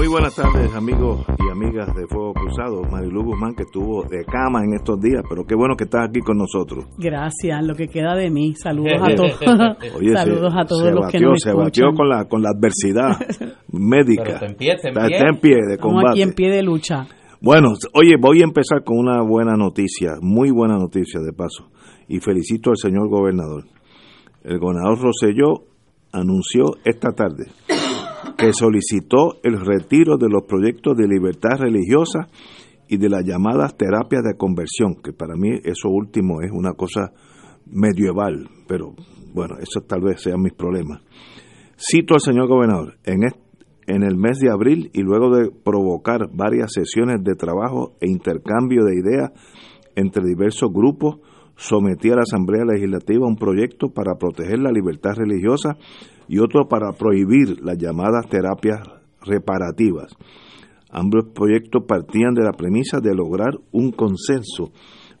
Muy buenas tardes, amigos y amigas de Fuego Cruzado. Marilu Guzmán, que estuvo de cama en estos días, pero qué bueno que estás aquí con nosotros. Gracias, lo que queda de mí. Saludos a todos. Saludos a todos los que nos Se batió con la, con la adversidad médica. Pero en pie, está en pie. está en pie de combate. aquí en pie de lucha. Bueno, oye, voy a empezar con una buena noticia, muy buena noticia de paso, y felicito al señor gobernador. El gobernador Rosselló anunció esta tarde que solicitó el retiro de los proyectos de libertad religiosa y de las llamadas terapias de conversión, que para mí eso último es una cosa medieval, pero bueno, eso tal vez sean mis problemas. Cito al señor gobernador, en, en el mes de abril y luego de provocar varias sesiones de trabajo e intercambio de ideas entre diversos grupos, sometí a la Asamblea Legislativa un proyecto para proteger la libertad religiosa y otro para prohibir las llamadas terapias reparativas. Ambos proyectos partían de la premisa de lograr un consenso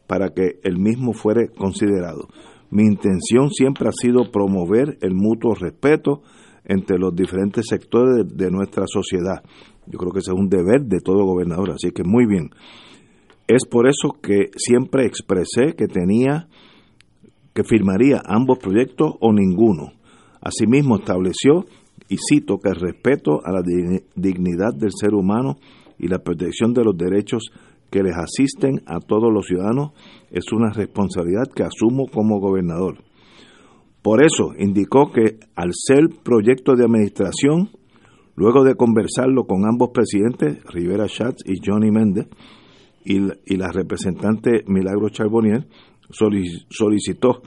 para que el mismo fuera considerado. Mi intención siempre ha sido promover el mutuo respeto entre los diferentes sectores de, nuestra sociedad. Yo creo que ese es un deber de todo gobernador, así que muy bien. Es por eso que siempre expresé que tenía que firmaría ambos proyectos o ninguno. Asimismo estableció, y cito, que el respeto a la digni- dignidad del ser humano y la protección de los derechos que les asisten a todos los ciudadanos es una responsabilidad que asumo como gobernador. Por eso indicó que al ser proyecto de administración, luego de conversarlo con ambos presidentes, Rivera Schatz y Johnny Méndez, y la, representante Milagro Charbonnier, solic- solicitó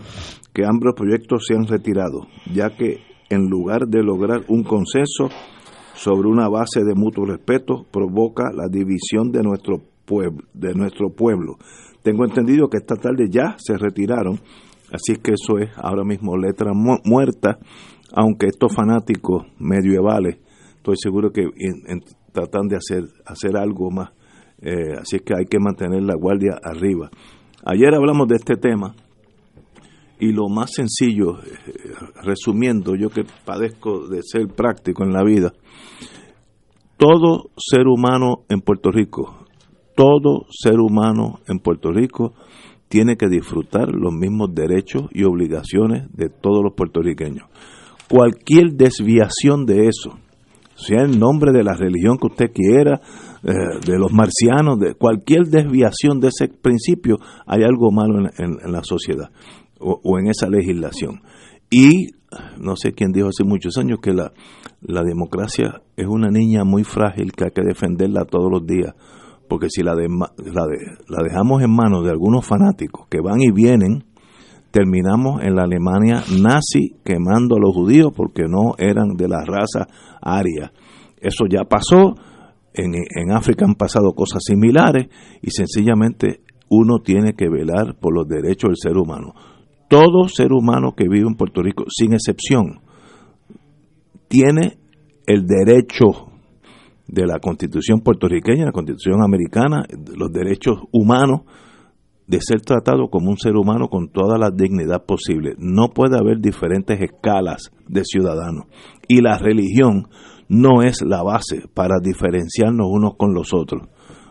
que ambos proyectos sean retirados, ya que en lugar de lograr un consenso sobre una base de mutuo respeto, provoca la división de nuestro pueblo. De nuestro pueblo. Tengo entendido que esta tarde ya se retiraron, así que eso es ahora mismo letra mu- muerta, aunque estos fanáticos medievales, estoy seguro que tratan de hacer, hacer algo más. Eh, así que hay que mantener la guardia arriba. Ayer hablamos de este tema y lo más sencillo, eh, resumiendo, yo que padezco de ser práctico en la vida, todo ser humano en Puerto Rico, todo ser humano en Puerto Rico tiene que disfrutar los mismos derechos y obligaciones de todos los puertorriqueños. Cualquier desviación de eso, sea en nombre de la religión que usted quiera, eh, de los marcianos, de cualquier desviación de ese principio, hay algo malo en, la sociedad o, en esa legislación. Y no sé quién dijo hace muchos años que la, la democracia es una niña muy frágil que hay que defenderla todos los días, porque si la, de- la, la dejamos en manos de algunos fanáticos que van y vienen, terminamos en la Alemania nazi quemando a los judíos porque no eran de la raza aria. Eso ya pasó, en, en África han pasado cosas similares y sencillamente uno tiene que velar por los derechos del ser humano. Todo ser humano que vive en Puerto Rico, sin excepción, tiene el derecho de la constitución puertorriqueña, la constitución americana, los derechos humanos de ser tratado como un ser humano con toda la dignidad posible. No puede haber diferentes escalas de ciudadanos. Y la religión no es la base para diferenciarnos unos con los otros.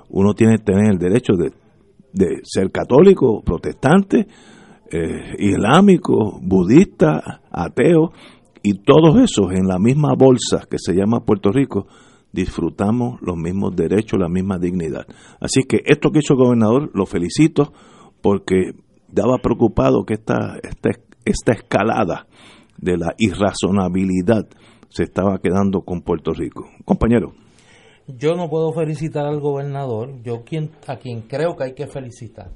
Uno tiene que tener el derecho de, de ser católico, protestante, eh, islámico, budista, ateo, y todos esos en la misma bolsa que se llama Puerto Rico, disfrutamos los mismos derechos, la misma dignidad. Así que esto que hizo el gobernador, lo felicito porque daba preocupado que esta, esta, esta escalada de la irrazonabilidad se estaba quedando con Puerto Rico. Compañero. Yo no puedo felicitar al gobernador. Yo quien, a quien creo que hay que felicitar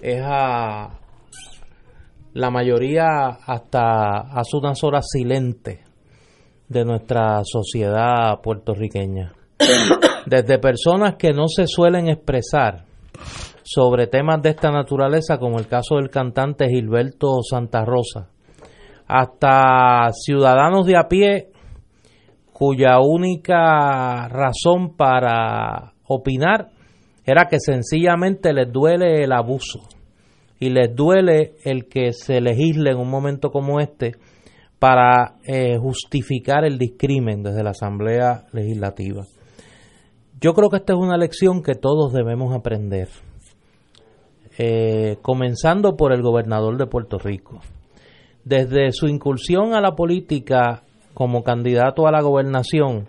es a la mayoría hasta hace unas horas silente de nuestra sociedad puertorriqueña. desde personas que no se suelen expresar sobre temas de esta naturaleza, como el caso del cantante Gilberto Santa Rosa, hasta ciudadanos de a pie cuya única razón para opinar era que sencillamente les duele el abuso y les duele el que se legisle en un momento como este para eh, justificar el discrimen desde la Asamblea Legislativa. Yo creo que esta es una lección que todos debemos aprender, eh, comenzando por el gobernador de Puerto Rico. Desde su incursión a la política como candidato a la gobernación,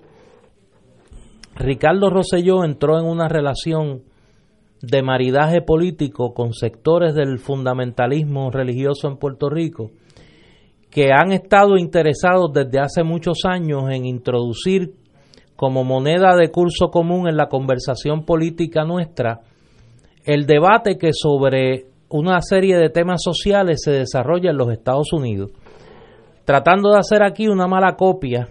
Ricardo Rosselló entró en una relación de maridaje político con sectores del fundamentalismo religioso en Puerto Rico que han estado interesados desde hace muchos años en introducir como moneda de curso común en la conversación política nuestra el debate que sobre una serie de temas sociales se desarrolla en los Estados Unidos, tratando de hacer aquí una mala copia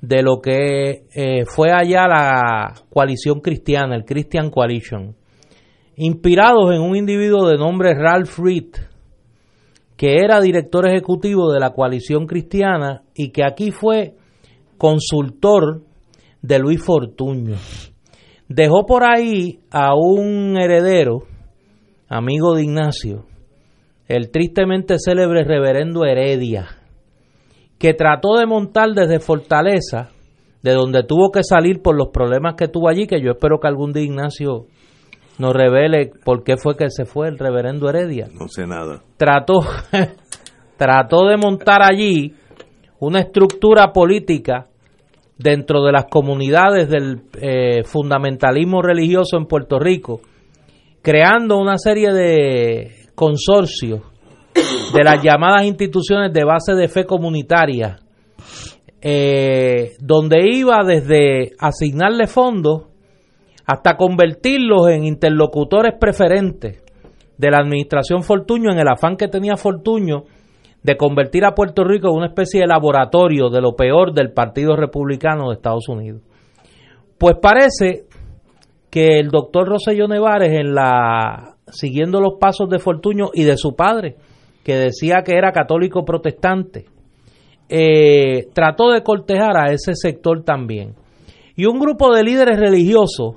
de lo que eh, fue allá la coalición cristiana, el Christian Coalition, inspirados en un individuo de nombre Ralph Reed, que era director ejecutivo de la coalición cristiana y que aquí fue consultor de Luis Fortuño. Dejó por ahí a un heredero, amigo de Ignacio, el tristemente célebre reverendo Heredia, que trató de montar desde Fortaleza, de donde tuvo que salir por los problemas que tuvo allí, que yo espero que algún día Ignacio nos revele por qué fue que se fue el reverendo Heredia. No sé nada. Trató, trató de montar allí una estructura política dentro de las comunidades del eh, fundamentalismo religioso en Puerto Rico, creando una serie de consorcios de las llamadas instituciones de base de fe comunitaria, eh, donde iba desde asignarle fondos hasta convertirlos en interlocutores preferentes de la administración Fortuño en el afán que tenía Fortuño de convertir a Puerto Rico en una especie de laboratorio de lo peor del Partido Republicano de Estados Unidos. Pues parece que el doctor Roselló Nevares, en la, siguiendo los pasos de Fortuño y de su padre, que decía que era católico protestante, eh, trató de cortejar a ese sector también. Y un grupo de líderes religiosos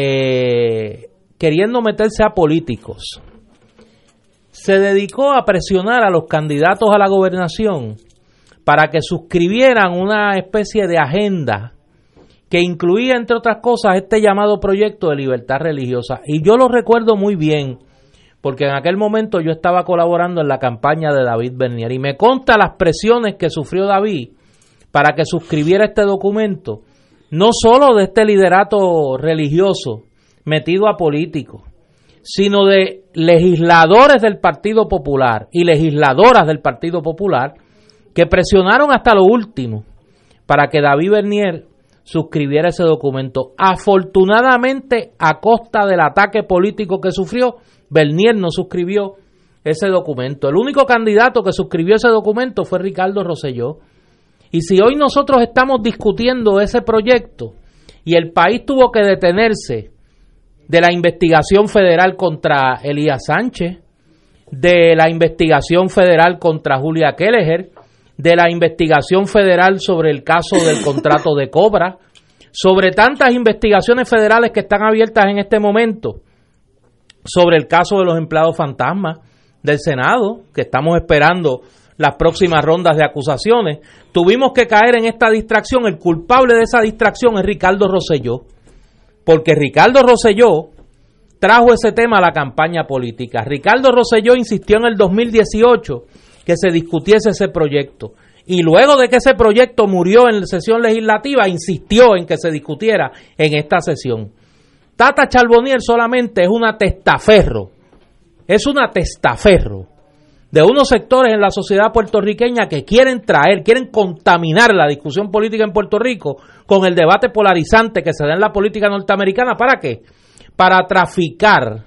eh, queriendo meterse a políticos, se dedicó a presionar a los candidatos a la gobernación para que suscribieran una especie de agenda que incluía, entre otras cosas, este llamado proyecto de libertad religiosa. Y yo lo recuerdo muy bien, porque en aquel momento yo estaba colaborando en la campaña de David Bernier y me conta las presiones que sufrió David para que suscribiera este documento no solo de este liderato religioso metido a políticos, sino de legisladores del Partido Popular y legisladoras del Partido Popular que presionaron hasta lo último para que David Bernier suscribiera ese documento. Afortunadamente, a costa del ataque político que sufrió, Bernier no suscribió ese documento. El único candidato que suscribió ese documento fue Ricardo Rosselló y si hoy nosotros estamos discutiendo ese proyecto y el país tuvo que detenerse de la investigación federal contra Elías Sánchez, de la investigación federal contra Julia Kelleher, de la investigación federal sobre el caso del contrato de Cobra, sobre tantas investigaciones federales que están abiertas en este momento, sobre el caso de los empleados fantasmas del Senado, que estamos esperando las próximas rondas de acusaciones. Tuvimos que caer en esta distracción. El culpable de esa distracción es Ricardo Rosselló, porque Ricardo Rosselló trajo ese tema a la campaña política. Ricardo Rosselló insistió en el 2018 que se discutiese ese proyecto. Y luego de que ese proyecto murió en la sesión legislativa, insistió en que se discutiera en esta sesión. Tata Charbonnier solamente es una testaferro. Es una testaferro de unos sectores en la sociedad puertorriqueña que quieren traer, quieren contaminar la discusión política en Puerto Rico con el debate polarizante que se da en la política norteamericana. ¿Para qué? Para traficar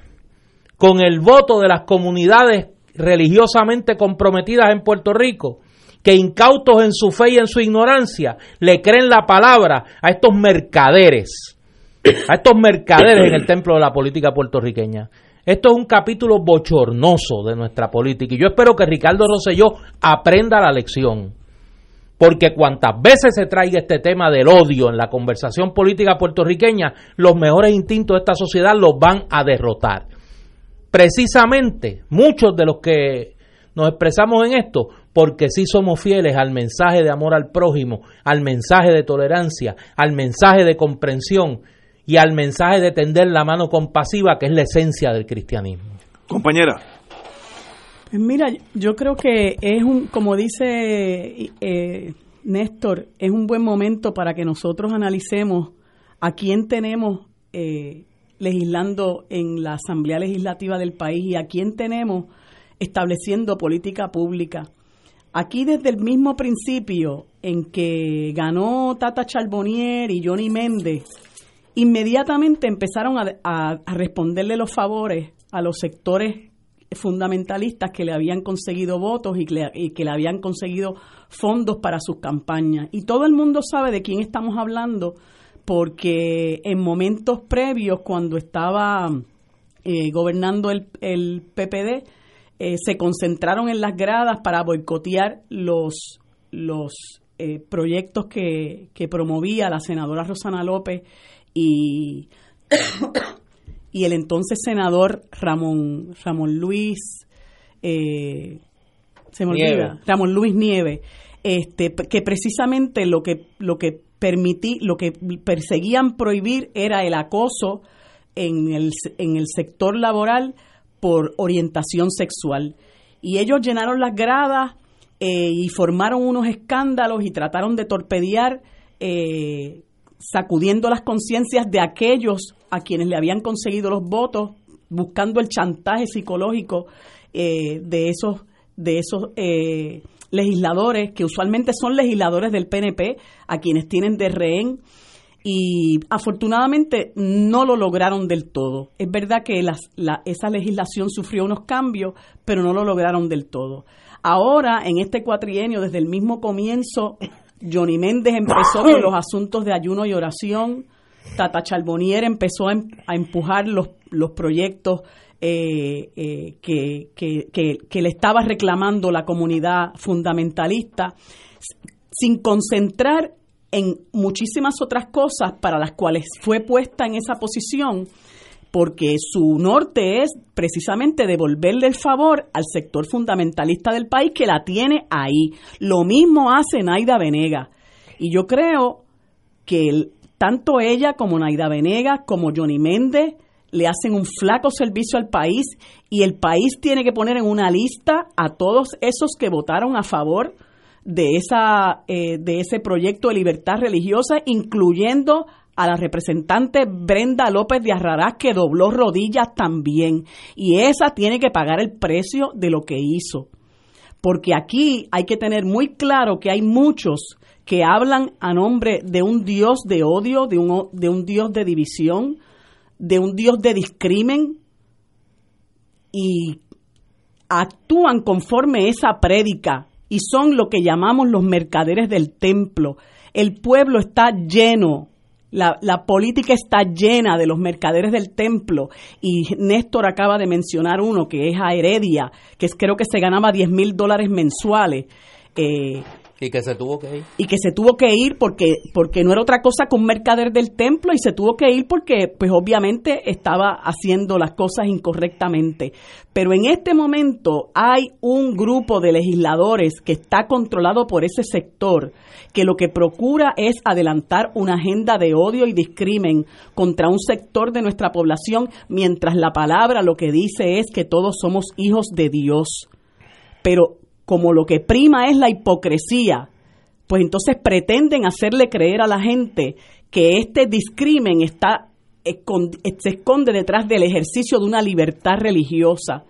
con el voto de las comunidades religiosamente comprometidas en Puerto Rico que incautos en su fe y en su ignorancia le creen la palabra a estos mercaderes, a estos mercaderes en el templo de la política puertorriqueña. Esto es un capítulo bochornoso de nuestra política y yo espero que Ricardo Rosselló aprenda la lección. Porque cuantas veces se traiga este tema del odio en la conversación política puertorriqueña, los mejores instintos de esta sociedad los van a derrotar. Precisamente, muchos de los que nos expresamos en esto, porque sí somos fieles al mensaje de amor al prójimo, al mensaje de tolerancia, al mensaje de comprensión y al mensaje de tender la mano compasiva, que es la esencia del cristianismo. Compañera. Pues mira, yo creo que es un, como dice eh, Néstor, es un buen momento para que nosotros analicemos a quién tenemos eh, legislando en la Asamblea Legislativa del país y a quién tenemos estableciendo política pública. Aquí desde el mismo principio en que ganó Tata Charbonnier y Johnny Méndez, inmediatamente empezaron a, responderle los favores a los sectores fundamentalistas que le habían conseguido votos y que, le, habían conseguido fondos para sus campañas. Y todo el mundo sabe de quién estamos hablando porque en momentos previos, cuando estaba eh, gobernando el, el PPD, eh, se concentraron en las gradas para boicotear los, los eh, proyectos que, que promovía la senadora Rosana López y, y el entonces senador Ramón, Ramón Luis, eh, se me olvida, Ramón Luis Nieve, este, que precisamente lo que, lo que permití, lo que perseguían prohibir era el acoso en el, en el sector laboral por orientación sexual. Y ellos llenaron las gradas eh, y formaron unos escándalos y trataron de torpedear eh, sacudiendo las conciencias de aquellos a quienes le habían conseguido los votos, buscando el chantaje psicológico eh, de esos, de esos eh, legisladores, que usualmente son legisladores del PNP, a quienes tienen de rehén. Y afortunadamente no lo lograron del todo. Es verdad que esa legislación sufrió unos cambios, pero no lo lograron del todo. Ahora, en este cuatrienio, desde el mismo comienzo Johnny Méndez empezó con los asuntos de ayuno y oración. Tata Charbonnier empezó a, em, empujar los, los proyectos eh, eh, que, que, le estaba reclamando la comunidad fundamentalista, sin concentrar en muchísimas otras cosas para las cuales fue puesta en esa posición porque su norte es precisamente devolverle el favor al sector fundamentalista del país que la tiene ahí. Lo mismo hace Naida Venega. Y yo creo que tanto ella como Naida Venega, como Johnny Méndez, le hacen un flaco servicio al país y el país tiene que poner en una lista a todos esos que votaron a favor de, esa, eh, de ese proyecto de libertad religiosa, incluyendo a la representante Brenda López de Arrarás que dobló rodillas también y esa tiene que pagar el precio de lo que hizo. Porque aquí hay que tener muy claro que hay muchos que hablan a nombre de un Dios de odio, de un, de un Dios de división, de un Dios de discrimen y actúan conforme esa prédica y son lo que llamamos los mercaderes del templo. El pueblo está lleno la, la, política está llena de los mercaderes del templo y Néstor acaba de mencionar uno que es a Heredia, que es, creo que se ganaba 10 mil dólares mensuales. Eh, y que se tuvo que ir. Y que se tuvo que ir porque, porque no era otra cosa que un mercader del templo y se tuvo que ir porque, pues obviamente, estaba haciendo las cosas incorrectamente. Pero en este momento hay un grupo de legisladores que está controlado por ese sector que lo que procura es adelantar una agenda de odio y discrimen contra un sector de nuestra población, mientras la palabra lo que dice es que todos somos hijos de Dios. Pero como lo que prima es la hipocresía, pues entonces pretenden hacerle creer a la gente que este discrimen está se esconde detrás del ejercicio de una libertad religiosa.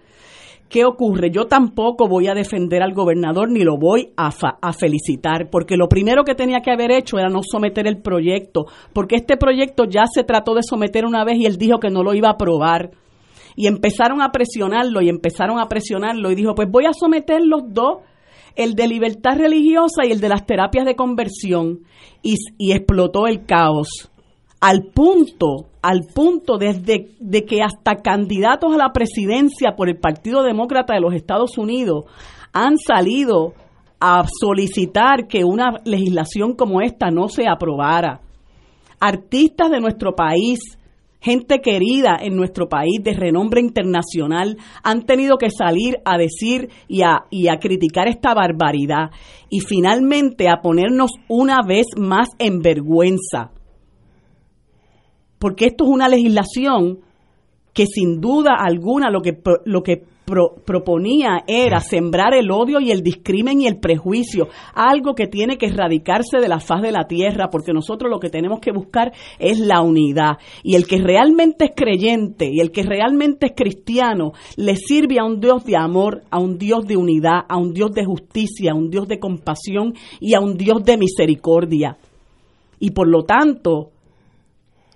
¿Qué ocurre? Yo tampoco voy a defender al gobernador ni lo voy a, a, felicitar, porque lo primero que tenía que haber hecho era no someter el proyecto, porque este proyecto ya se trató de someter una vez y él dijo que no lo iba a aprobar. Y empezaron a presionarlo y empezaron a presionarlo y dijo, pues voy a someter los dos. el de libertad religiosa y el de las terapias de conversión, y, y explotó el caos. Al punto, al punto desde de que hasta candidatos a la presidencia por el Partido Demócrata de los Estados Unidos han salido a solicitar que una legislación como esta no se aprobara. Artistas de nuestro país, gente querida en nuestro país de renombre internacional han tenido que salir a decir y a, y a criticar esta barbaridad y finalmente a ponernos una vez más en vergüenza. Porque esto es una legislación que sin duda alguna lo que, lo que proponía era sembrar el odio y el discrimen y el prejuicio, algo que tiene que erradicarse de la faz de la tierra, porque nosotros lo que tenemos que buscar es la unidad. Y el que realmente es creyente y el que realmente es cristiano, le sirve a un Dios de amor, a un Dios de unidad, a un Dios de justicia, a un Dios de compasión y a un Dios de misericordia. Y por lo tanto,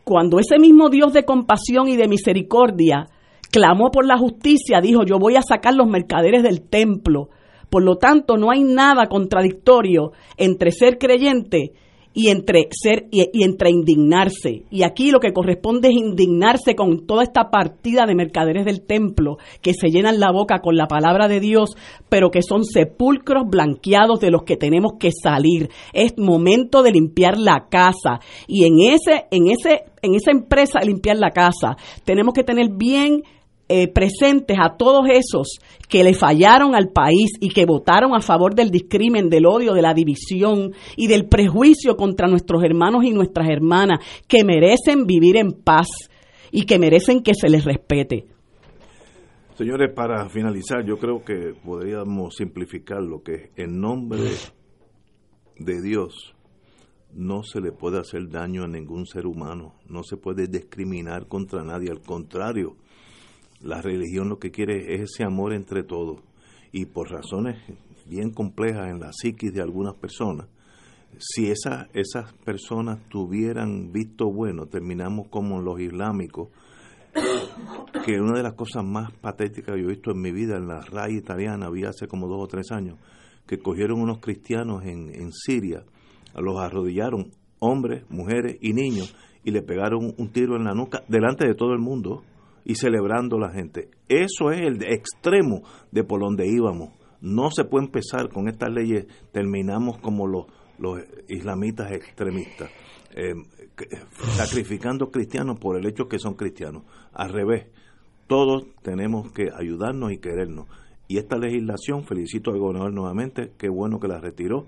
cuando ese mismo Dios de compasión y de misericordia clamó por la justicia, dijo, yo voy a sacar los mercaderes del templo. Por lo tanto, no hay nada contradictorio entre ser creyente y entre ser y, entre indignarse. Y aquí lo que corresponde es indignarse con toda esta partida de mercaderes del templo que se llenan la boca con la palabra de Dios, pero que son sepulcros blanqueados de los que tenemos que salir. Es momento de limpiar la casa y en ese en ese en esa empresa de limpiar la casa tenemos que tener bien eh, presentes a todos esos que le fallaron al país y que votaron a favor del discrimen, del odio, de la división y del prejuicio contra nuestros hermanos y nuestras hermanas, que merecen vivir en paz y que merecen que se les respete. Señores, para finalizar, yo creo que podríamos simplificar lo que en nombre de Dios no se le puede hacer daño a ningún ser humano, no se puede discriminar contra nadie, al contrario, la religión lo que quiere es ese amor entre todos. Y por razones bien complejas en la psiquis de algunas personas, si esa, esas personas tuvieran visto bueno, terminamos como los islámicos, que una de las cosas más patéticas que yo he visto en mi vida en la RAI italiana, había hace como dos o tres años, que cogieron unos cristianos en, en Siria, los arrodillaron, hombres, mujeres y niños, y le pegaron un tiro en la nuca delante de todo el mundo y celebrando la gente. Eso es el extremo de por donde íbamos. No se puede empezar con estas leyes, terminamos como los, los islamitas extremistas, eh, sacrificando cristianos por el hecho que son cristianos. Al revés, todos tenemos que ayudarnos y querernos. Y esta legislación, felicito al gobernador nuevamente, qué bueno que la retiró.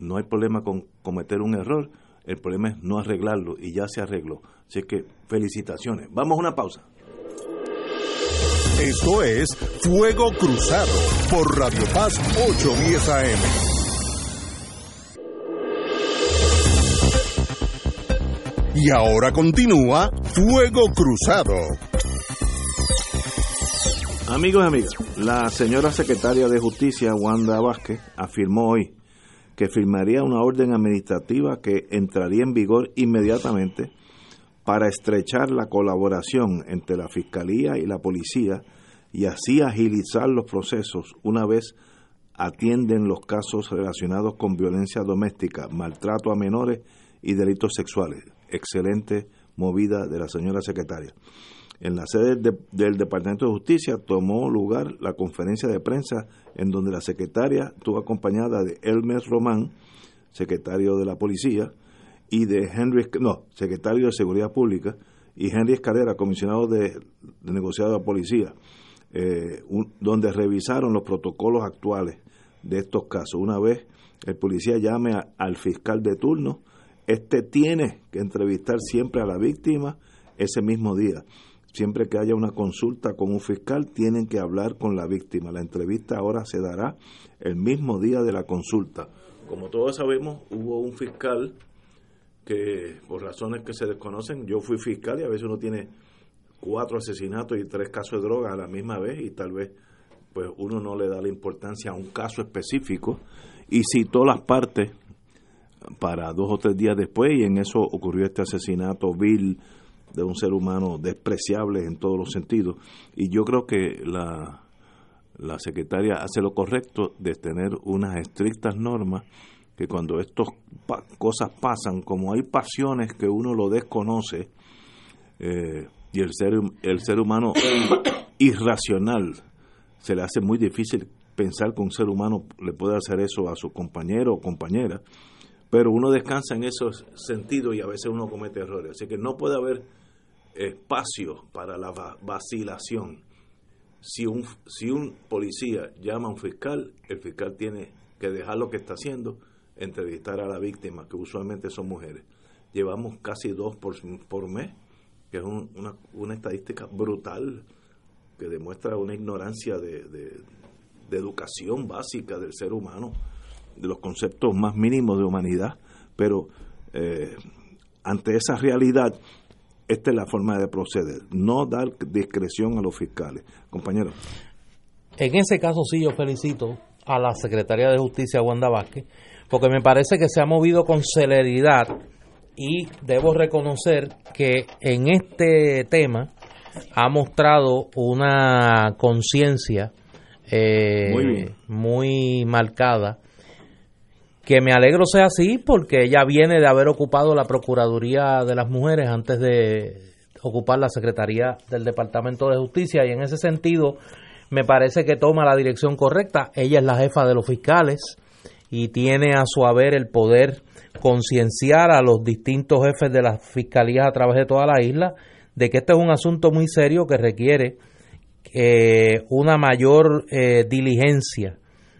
No hay problema con cometer un error, el problema es no arreglarlo y ya se arregló. Así que felicitaciones. Vamos a una pausa. Esto es Fuego Cruzado por Radio Paz 810 AM. Y ahora continúa Fuego Cruzado. Amigos y amigas, la señora secretaria de Justicia, Wanda Vázquez, afirmó hoy que firmaría una orden administrativa que entraría en vigor inmediatamente para estrechar la colaboración entre la Fiscalía y la Policía y así agilizar los procesos una vez atienden los casos relacionados con violencia doméstica, maltrato a menores y delitos sexuales. Excelente movida de la señora secretaria. En la sede del Departamento de Justicia tomó lugar la conferencia de prensa en donde la secretaria estuvo acompañada de Elmer Román, secretario de la Policía, y de Henry, no, secretario de Seguridad Pública, y Henry Escalera, comisionado de, negociado de policía, eh, donde revisaron los protocolos actuales de estos casos. Una vez el policía llame al fiscal de turno, este tiene que entrevistar siempre a la víctima ese mismo día. Siempre que haya una consulta con un fiscal, tienen que hablar con la víctima. La entrevista ahora se dará el mismo día de la consulta. Como todos sabemos, hubo un fiscal que por razones que se desconocen, yo fui fiscal y a veces uno tiene cuatro asesinatos y tres casos de droga a la misma vez y tal vez pues uno no le da la importancia a un caso específico y citó las partes para dos o tres días después y en eso ocurrió este asesinato vil de un ser humano despreciable en todos los sentidos. Y yo creo que la la secretaria hace lo correcto de tener unas estrictas normas que cuando estas cosas pasan, como hay pasiones que uno lo desconoce, eh, y el ser, el ser humano irracional se le hace muy difícil pensar que un ser humano le puede hacer eso a su compañero o compañera, pero uno descansa en esos sentidos y a veces uno comete errores. Así que no puede haber espacio para la vacilación. Si un, si un policía llama a un fiscal, el fiscal tiene que dejar lo que está haciendo, entrevistar a la víctima, que usualmente son mujeres. Llevamos casi dos por, mes, que es una, una estadística brutal que demuestra una ignorancia de, de, educación básica del ser humano, de los conceptos más mínimos de humanidad, pero eh, ante esa realidad, esta es la forma de proceder, no dar discreción a los fiscales. Compañero. En ese caso sí yo felicito a la Secretaría de Justicia, Wanda Vázquez, porque me parece que se ha movido con celeridad y debo reconocer que en este tema ha mostrado una conciencia eh, muy, marcada que me alegro sea así porque ella viene de haber ocupado la Procuraduría de las Mujeres antes de ocupar la Secretaría del Departamento de Justicia y en ese sentido me parece que toma la dirección correcta. Ella es la jefa de los fiscales y tiene a su haber el poder concienciar a los distintos jefes de las fiscalías a través de toda la isla de que este es un asunto muy serio que requiere eh, una mayor eh, diligencia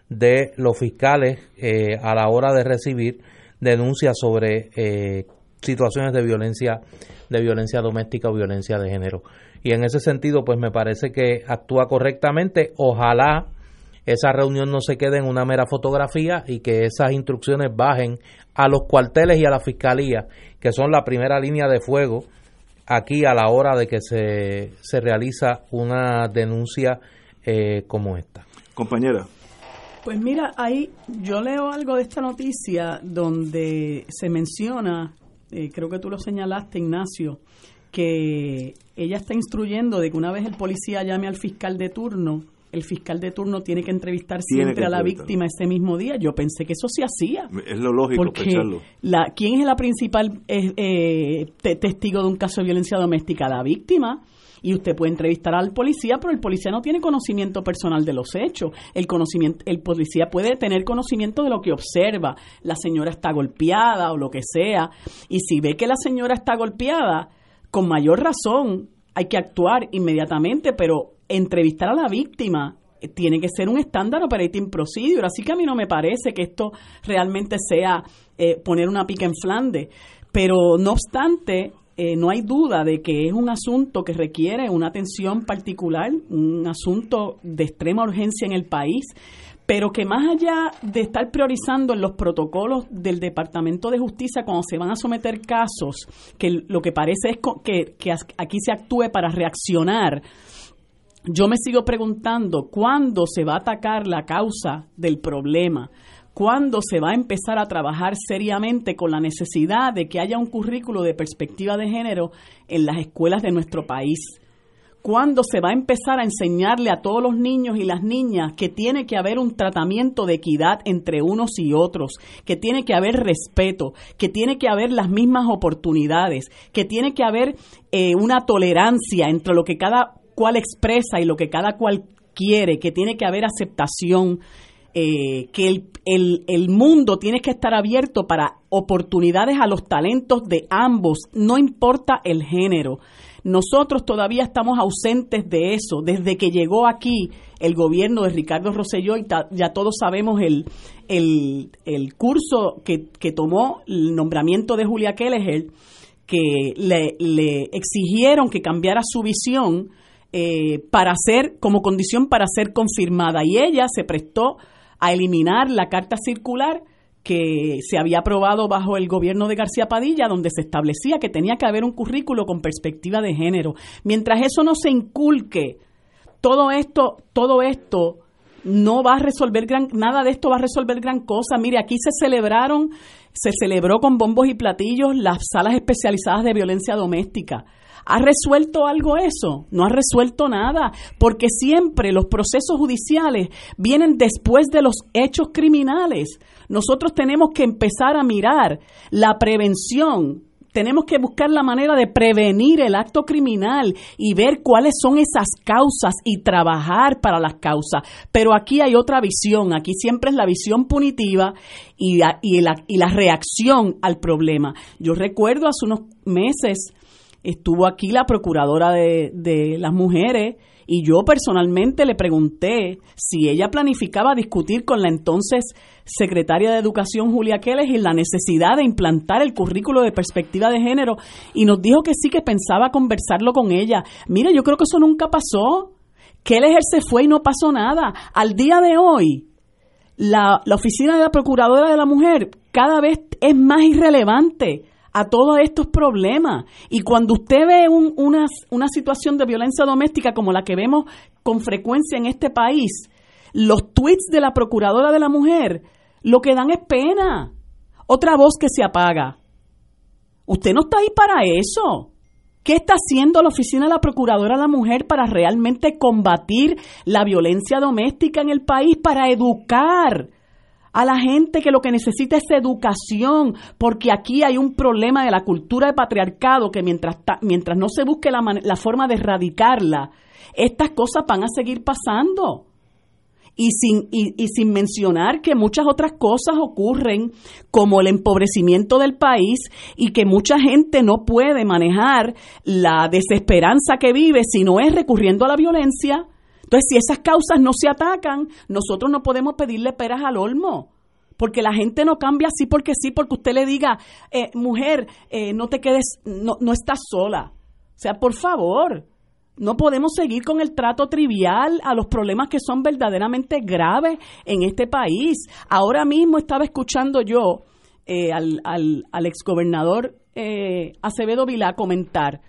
de los fiscales eh, a la hora de recibir denuncias sobre situaciones de violencia de violencia doméstica o violencia de género. Y en ese sentido pues me parece que actúa correctamente. Ojalá esa reunión no se quede en una mera fotografía y que esas instrucciones bajen a los cuarteles y a la fiscalía que son la primera línea de fuego aquí a la hora de que se, se realiza una denuncia eh, como esta. Compañera. Pues mira, ahí yo leo algo de esta noticia donde se menciona, eh, creo que tú lo señalaste, Ignacio, que ella está instruyendo de que una vez el policía llame al fiscal de turno, el fiscal de turno tiene que entrevistar siempre a la víctima ese mismo día. Yo pensé que eso se hacía. Es lo lógico porque La, ¿Quién es la principal eh, testigo de un caso de violencia doméstica? La víctima. Y usted puede entrevistar al policía, pero el policía no tiene conocimiento personal de los hechos. El conocimiento, el policía puede tener conocimiento de lo que observa. La señora está golpeada o lo que sea. Y si ve que la señora está golpeada, con mayor razón hay que actuar inmediatamente, pero entrevistar a la víctima tiene que ser un estándar operating procedure, así que a mí no me parece que esto realmente sea eh, poner una pica en Flandes, pero no obstante, eh, no hay duda de que es un asunto que requiere una atención particular, un asunto de extrema urgencia en el país, pero que más allá de estar priorizando en los protocolos del Departamento de Justicia cuando se van a someter casos, que lo que parece es que, que aquí se actúe para reaccionar yo me sigo preguntando cuándo se va a atacar la causa del problema, cuándo se va a empezar a trabajar seriamente con la necesidad de que haya un currículo de perspectiva de género en las escuelas de nuestro país. ¿Cuándo se va a empezar a enseñarle a todos los niños y las niñas que tiene que haber un tratamiento de equidad entre unos y otros, que tiene que haber respeto, que tiene que haber las mismas oportunidades, que tiene que haber eh, una tolerancia entre lo que cada cual expresa y lo que cada cual quiere, que tiene que haber aceptación, eh, que el, mundo tiene que estar abierto para oportunidades a los talentos de ambos, no importa el género. Nosotros todavía estamos ausentes de eso. Desde que llegó aquí el gobierno de Ricardo Rosselló, y ya todos sabemos el, el, el curso que, que, tomó el nombramiento de Julia Kelleher, que le exigieron que cambiara su visión eh, para ser, como condición para ser confirmada. Y ella se prestó a eliminar la carta circular que se había aprobado bajo el gobierno de García Padilla, donde se establecía que tenía que haber un currículo con perspectiva de género. Mientras eso no se inculque, todo esto, todo esto no va a resolver gran, nada de esto va a resolver gran cosa. Mire, aquí se celebraron, se celebró con bombos y platillos las salas especializadas de violencia doméstica. ¿Ha resuelto algo eso? No ha resuelto nada, porque siempre los procesos judiciales vienen después de los hechos criminales. Nosotros tenemos que empezar a mirar la prevención, tenemos que buscar la manera de prevenir el acto criminal y ver cuáles son esas causas y trabajar para las causas. Pero aquí hay otra visión, aquí siempre es la visión punitiva y la, y la, y la reacción al problema. Yo recuerdo hace unos meses estuvo aquí la procuradora de, de las mujeres y yo personalmente le pregunté si ella planificaba discutir con la entonces secretaria de Educación Julia Keles y la necesidad de implantar el currículo de perspectiva de género y nos dijo que sí que pensaba conversarlo con ella. Mire, yo creo que eso nunca pasó. Keles se fue y no pasó nada. Al día de hoy, la, la oficina de la Procuradora de la Mujer cada vez es más irrelevante a todos estos problemas. Y cuando usted ve una, una situación de violencia doméstica como la que vemos con frecuencia en este país, los tweets de la Procuradora de la Mujer lo que dan es pena. Otra voz que se apaga. Usted no está ahí para eso. ¿Qué está haciendo la Oficina de la Procuradora de la Mujer para realmente combatir la violencia doméstica en el país, para educar a la gente que lo que necesita es educación, porque aquí hay un problema de la cultura de patriarcado que mientras, mientras no se busque la, la forma de erradicarla, estas cosas van a seguir pasando. Y sin, y, y sin mencionar que muchas otras cosas ocurren, como el empobrecimiento del país y que mucha gente no puede manejar la desesperanza que vive si no es recurriendo a la violencia entonces, si esas causas no se atacan, nosotros no podemos pedirle peras al olmo. Porque la gente no cambia así porque sí, porque usted le diga, eh, mujer, eh, no te quedes, no, no estás sola. O sea, por favor, no podemos seguir con el trato trivial a los problemas que son verdaderamente graves en este país. Ahora mismo estaba escuchando yo eh, al, exgobernador Acevedo Vilá comentar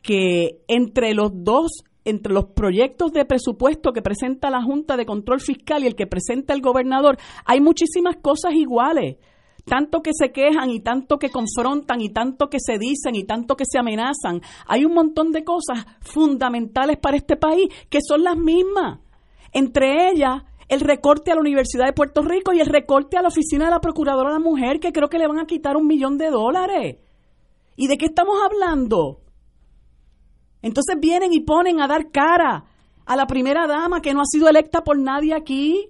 que entre los dos entre los proyectos de presupuesto que presenta la Junta de Control Fiscal y el que presenta el gobernador, hay muchísimas cosas iguales. Tanto que se quejan y tanto que confrontan y tanto que se dicen y tanto que se amenazan. Hay un montón de cosas fundamentales para este país que son las mismas. Entre ellas, el recorte a la Universidad de Puerto Rico y el recorte a la oficina de la Procuradora de la Mujer, que creo que le van a quitar un millón de dólares. ¿Y de qué estamos hablando? Entonces vienen y ponen a dar cara a la primera dama que no ha sido electa por nadie aquí,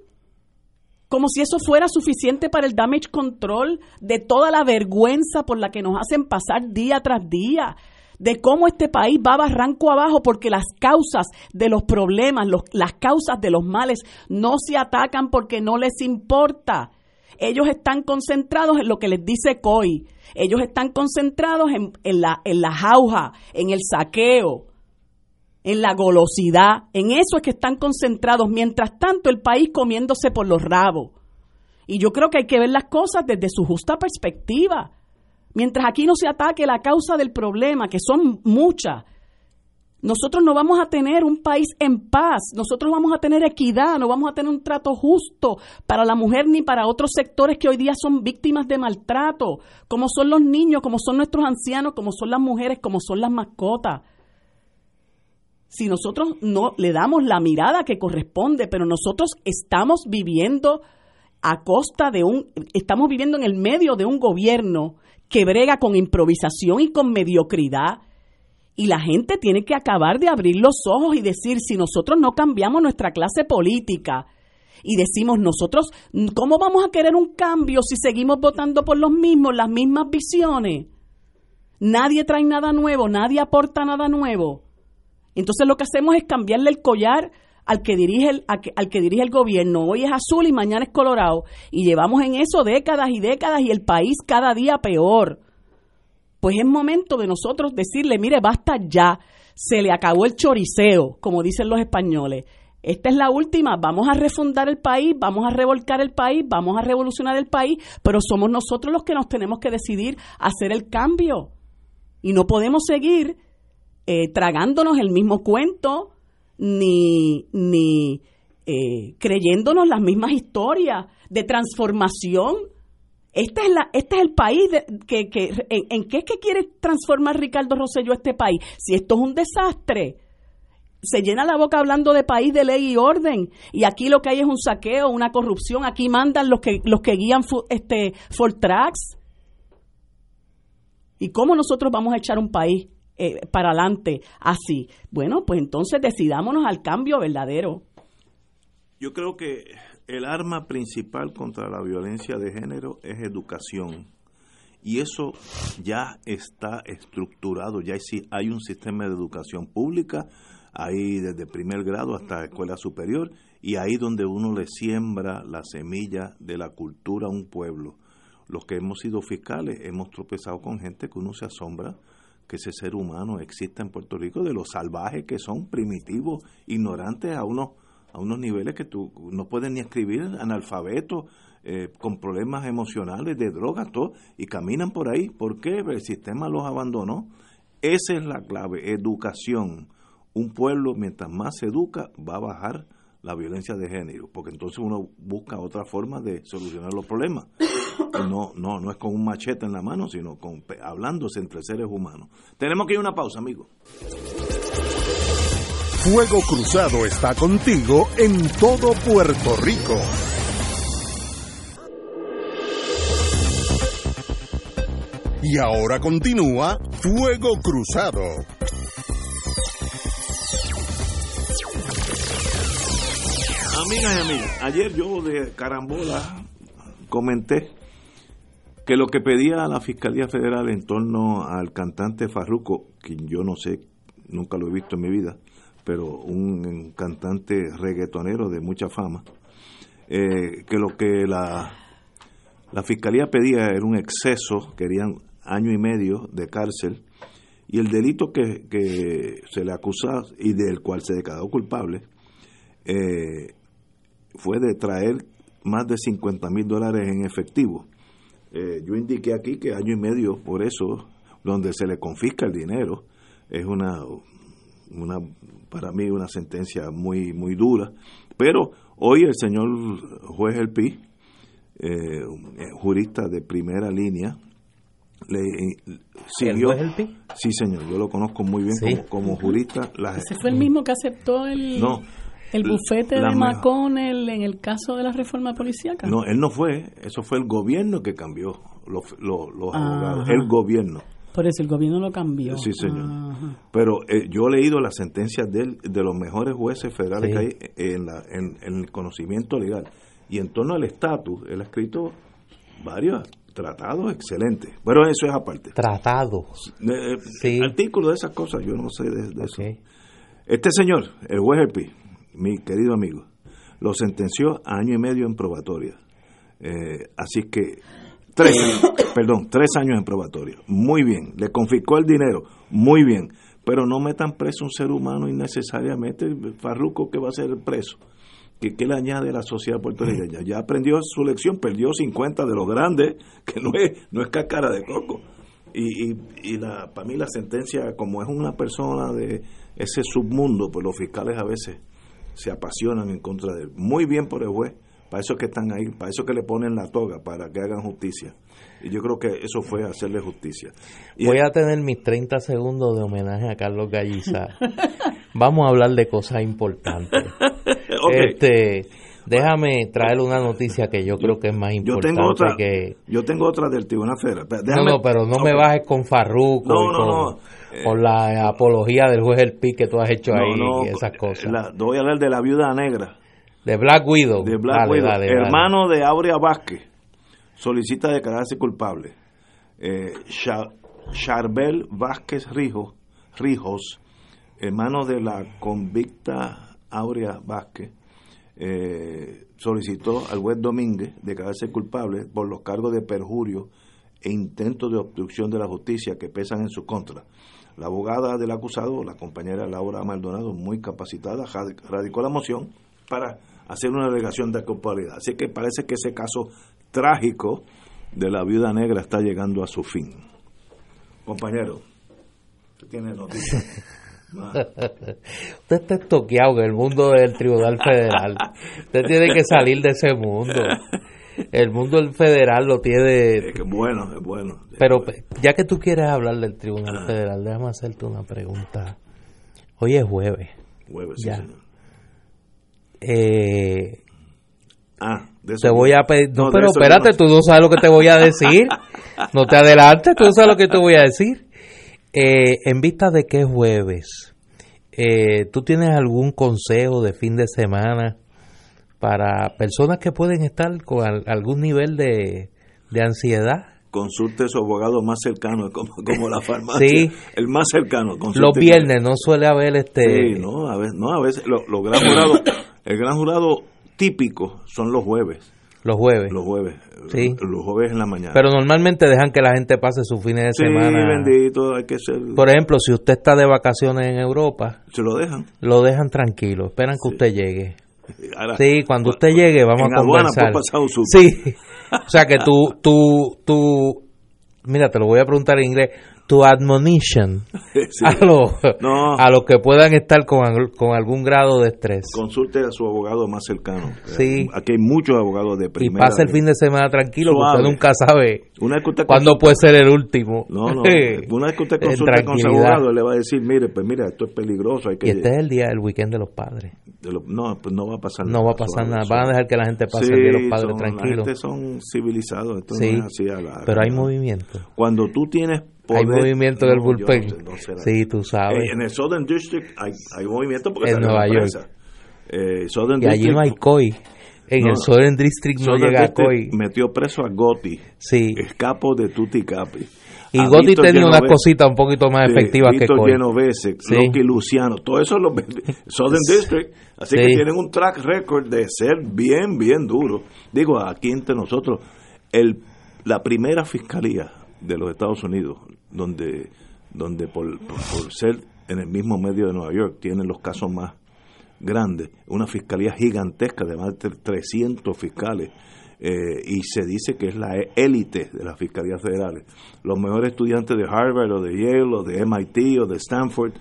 como si eso fuera suficiente para el damage control de toda la vergüenza por la que nos hacen pasar día tras día, de cómo este país va barranco abajo porque las causas de los problemas, las causas de los males no se atacan porque no les importa. Ellos están concentrados en lo que les dice COI. Ellos están concentrados en, en, la, en la jauja, en el saqueo, en la golosidad. En eso es que están concentrados. Mientras tanto, el país comiéndose por los rabos. Y yo creo que hay que ver las cosas desde su justa perspectiva. Mientras aquí no se ataque la causa del problema, que son muchas, nosotros no vamos a tener un país en paz, nosotros vamos a tener equidad, no vamos a tener un trato justo para la mujer ni para otros sectores que hoy día son víctimas de maltrato, como son los niños, como son nuestros ancianos, como son las mujeres, como son las mascotas. Si nosotros no le damos la mirada que corresponde, pero nosotros estamos viviendo a costa de un, estamos viviendo en el medio de un gobierno que brega con improvisación y con mediocridad, y la gente tiene que acabar de abrir los ojos y decir, si nosotros no cambiamos nuestra clase política y decimos nosotros, ¿cómo vamos a querer un cambio si seguimos votando por los mismos, las mismas visiones? Nadie trae nada nuevo, nadie aporta nada nuevo. Entonces lo que hacemos es cambiarle el collar al que dirige el, al que dirige el gobierno. Hoy es azul y mañana es colorado. Y llevamos en eso décadas y décadas y el país cada día peor pues es momento de nosotros decirle, mire, basta ya, se le acabó el choriceo, como dicen los españoles. Esta es la última, vamos a refundar el país, vamos a revolcar el país, vamos a revolucionar el país, pero somos nosotros los que nos tenemos que decidir hacer el cambio. Y no podemos seguir eh, tragándonos el mismo cuento, ni, ni eh, creyéndonos las mismas historias de transformación. Este es, la, este es el país que, que en, en, qué es que quiere transformar Ricardo Rosselló este país. Si esto es un desastre, se llena la boca hablando de país de ley y orden y aquí lo que hay es un saqueo, una corrupción, aquí mandan los que los que guían este Fortrax. ¿Y cómo nosotros vamos a echar un país eh, para adelante así? Bueno, pues entonces decidámonos al cambio verdadero. Yo creo que el arma principal contra la violencia de género es educación. Y eso ya está estructurado, ya hay un sistema de educación pública, ahí desde primer grado hasta escuela superior, y ahí donde uno le siembra la semilla de la cultura a un pueblo. Los que hemos sido fiscales hemos tropezado con gente que uno se asombra que ese ser humano exista en Puerto Rico, de los salvajes que son primitivos, ignorantes a unos, a unos niveles que tú no puedes ni escribir, analfabetos, eh, con problemas emocionales, de drogas, todo, y caminan por ahí. ¿Por qué? El sistema los abandonó. Esa es la clave, educación un pueblo, mientras más se educa, va a bajar la violencia de género, porque entonces uno busca otra forma de solucionar los problemas. no, no, no es con un machete en la mano, sino con hablándose entre seres humanos. Tenemos que ir a una pausa, amigo. Fuego Cruzado está contigo en todo Puerto Rico. Y ahora continúa Fuego Cruzado. Amigas y amigos, ayer yo de carambola comenté que lo que pedía la Fiscalía Federal en torno al cantante Farruco, quien yo no sé, nunca lo he visto en mi vida, pero un cantante reggaetonero de mucha fama, eh, que lo que la, la Fiscalía pedía era un exceso, querían año y medio de cárcel, y el delito que, que se le acusa y del cual se declaró culpable, eh, fue de traer más de 50 mil dólares en efectivo. Eh, yo indiqué aquí que año y medio por eso, donde se le confisca el dinero, es una, una para mí una sentencia muy, muy dura. Pero hoy el señor juez El Pi, eh, jurista de primera línea, le siguió. ¿El juez El Pi? Sí, señor, yo lo conozco muy bien como, como, jurista. ¿Ese fue el mismo que aceptó el.? No, el bufete de McConnell en el caso de la reforma policíaca. No, él no fue, eso fue el gobierno que cambió los, los, los abogados, el gobierno. Por eso el gobierno lo cambió. Sí, señor. Pero eh, yo he leído las sentencias de, de los mejores jueces federales que hay en, la, en, el conocimiento legal. Y en torno al estatus, él ha escrito varios tratados excelentes. Pero eso es aparte. Tratados. Eh, sí. Artículos de esas cosas, yo no sé de, eso. Este señor, el juez Epi, mi querido amigo, lo sentenció a año y medio en probatoria. Eh, así que tres, perdón, tres años en probatoria. Muy bien. Le confiscó el dinero. Muy bien. Pero no metan preso un ser humano innecesariamente. Farruco que va a ser preso. ¿Qué, le añade a la sociedad puertorriqueña? Ya aprendió su lección, perdió 50 de los grandes, que no es, no es cáscara de coco. Y, y, y la, para mí la sentencia, como es una persona de ese submundo, pues los fiscales a veces se apasionan en contra de él. Muy bien por el juez, para eso que están ahí, para eso que le ponen la toga, para que hagan justicia. Y yo creo que eso fue hacerle justicia. Voy a tener mis 30 segundos de homenaje a Carlos Galliza. Vamos a hablar de cosas importantes. Este, déjame traer una noticia que yo creo que es más importante yo tengo otra, que... Yo tengo otra del Tribunal Federal. no, no, pero no me bajes con Farruco no, no, no por la apología del juez El Pi que tú has hecho ahí y esas cosas. De Black Widow. De Black Widow. hermano de Aurea Vázquez solicita declararse culpable. Eh, Charbel Vázquez Rijos, Rijos, hermano de la convicta Aurea Vázquez, eh, solicitó al juez Domínguez declararse culpable por los cargos de perjurio e intento de obstrucción de la justicia que pesan en su contra. La abogada del acusado, la compañera Laura Maldonado, muy capacitada, radicó la moción para hacer una alegación de culpabilidad. Así que parece que ese caso trágico de la viuda negra está llegando a su fin. Compañero, tiene noticias. Usted está estoqueado en el mundo del Tribunal Federal. Usted tiene que salir de ese mundo. El mundo del federal lo tiene... Es que bueno, es bueno. Pero ya que tú quieres hablar del Tribunal Federal, déjame hacerte una pregunta. Hoy es jueves. Jueves, sí, Ya. señor. Eh, Ah, de eso te voy a pedir... No, pero espérate, no tú no sabes lo que te voy a decir. No te adelantes, tú no sabes lo que te voy a decir. Eh, en vista de que es jueves, eh, ¿tú tienes algún consejo de fin de semana para personas que pueden estar con al- algún nivel de, de ansiedad? Consulte a su abogado más cercano, como, como la farmacia. Sí. El más cercano. Los viernes no suele haber este... Sí, no, a veces, no, a veces lo- los gran jurados, el gran jurado típico son los jueves. Los jueves. Los jueves. Sí. Los jueves en la mañana. Pero normalmente dejan que la gente pase sus fines de sí, semana. bendito, hay que ser. Por ejemplo, si usted está de vacaciones en Europa, Se lo dejan. lo dejan tranquilo, esperan que usted llegue. Ahora, Sí, cuando usted llegue vamos en a aduana conversar. Sí, o sea que tú, tú, tú, mira, te lo voy a preguntar en inglés, tu admonition Sí. a los No. a los que puedan estar con, con algún grado de estrés. Consulte a su abogado más cercano. Sí. Aquí hay muchos abogados de Y primera. pase el fin de semana tranquilo, porque usted nunca sabe Una vez que usted cuándo puede ser el último. No, no. Una vez que usted En consulta con su abogado, le va a decir, mire, pues mira, esto es peligroso. Hay que Y este es el día, el weekend de los padres. de lo- no, pues no va a pasar No va a pasar nada. Van a dejar que la gente pase Sí, el día de los padres son- tranquilo. La gente son civilizados. Esto Sí, no es así a la- pero hay movimiento. Cuando tú tienes poder... Hay movimiento No, yo bullpen. no sé, no sé. sí, tú sabes. En el Southern District hay, hay movimiento porque En Nueva York. Eh, Southern y allí no hay COI. En No, el Southern District no Southern llega District COI. metió preso a Gotti, Sí. escapo de Tutti Capi. Y A Gotti tenía una cosita un poquito más efectiva que COI. Genovese, Sí. Loki Luciano, todo eso lo Southern District, así Sí. que tienen un track record de ser bien, bien duro. Digo, aquí entre nosotros, el, la primera fiscalía de los Estados Unidos, donde, donde por, por- ser en el mismo medio de Nueva York, tienen los casos más grandes, una fiscalía gigantesca de más de 300 fiscales, eh, y se dice que es la élite de las fiscalías federales. Los mejores estudiantes de Harvard o de Yale o de MIT o de Stanford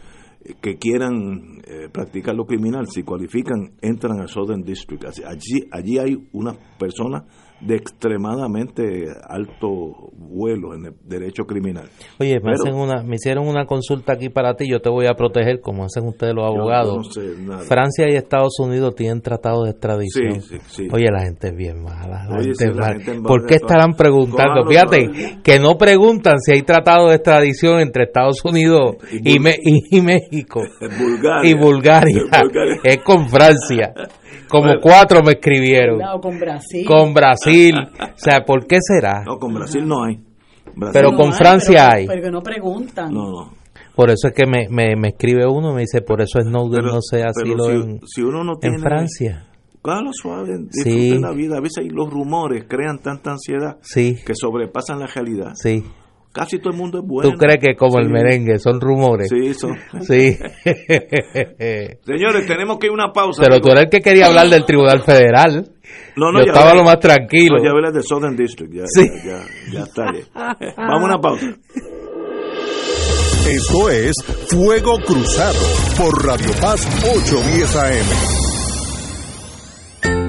eh, que quieran eh, practicar lo criminal, si cualifican, entran al Southern District. Allí, allí hay unas personas de extremadamente alto vuelo en el derecho criminal. Oye, me, Pero- hacen una, me hicieron una consulta aquí para ti, yo te voy a proteger como hacen ustedes los abogados. no sé nada. Francia y Estados Unidos tienen tratados de extradición. Sí, sí, sí. Oye, la gente es bien mala. la Oye, gente es la mala. gente ¿Por qué estarán preguntando? Fíjate, que no preguntan si hay tratado de extradición entre Estados Unidos Y y, y- y México. Bulgaria. Y Bulgaria. Bulgaria. Es con Francia. Como Bueno. cuatro me escribieron. Con Brasil. Con Brasil. O sea, ¿por qué será? No, con Brasil no hay. Brasil Pero no con hay, Francia pero- hay. Pero que no preguntan. No, no. Por eso es que me, me, me escribe uno, me dice, por eso Snowden Pero- no se pero asilo si, en, si uno no tiene en Francia. Cógalo suave, Sí. disfruten la vida. A veces los rumores crean tanta ansiedad Sí, que sobrepasan la realidad. sí. Casi todo el mundo es bueno. ¿Tú crees que como el merengue son rumores? Sí, son. Sí. Señores, tenemos que ir a una pausa. Pero tú eres el que quería hablar del Tribunal Federal. No, no, Yo ya estaba hablé. lo más tranquilo. No, ya hablé de Southern District. Ya, Sí. ya, ya, ya está. ya. Vamos a una pausa. Esto es Fuego Cruzado por Radio Paz 810 AM.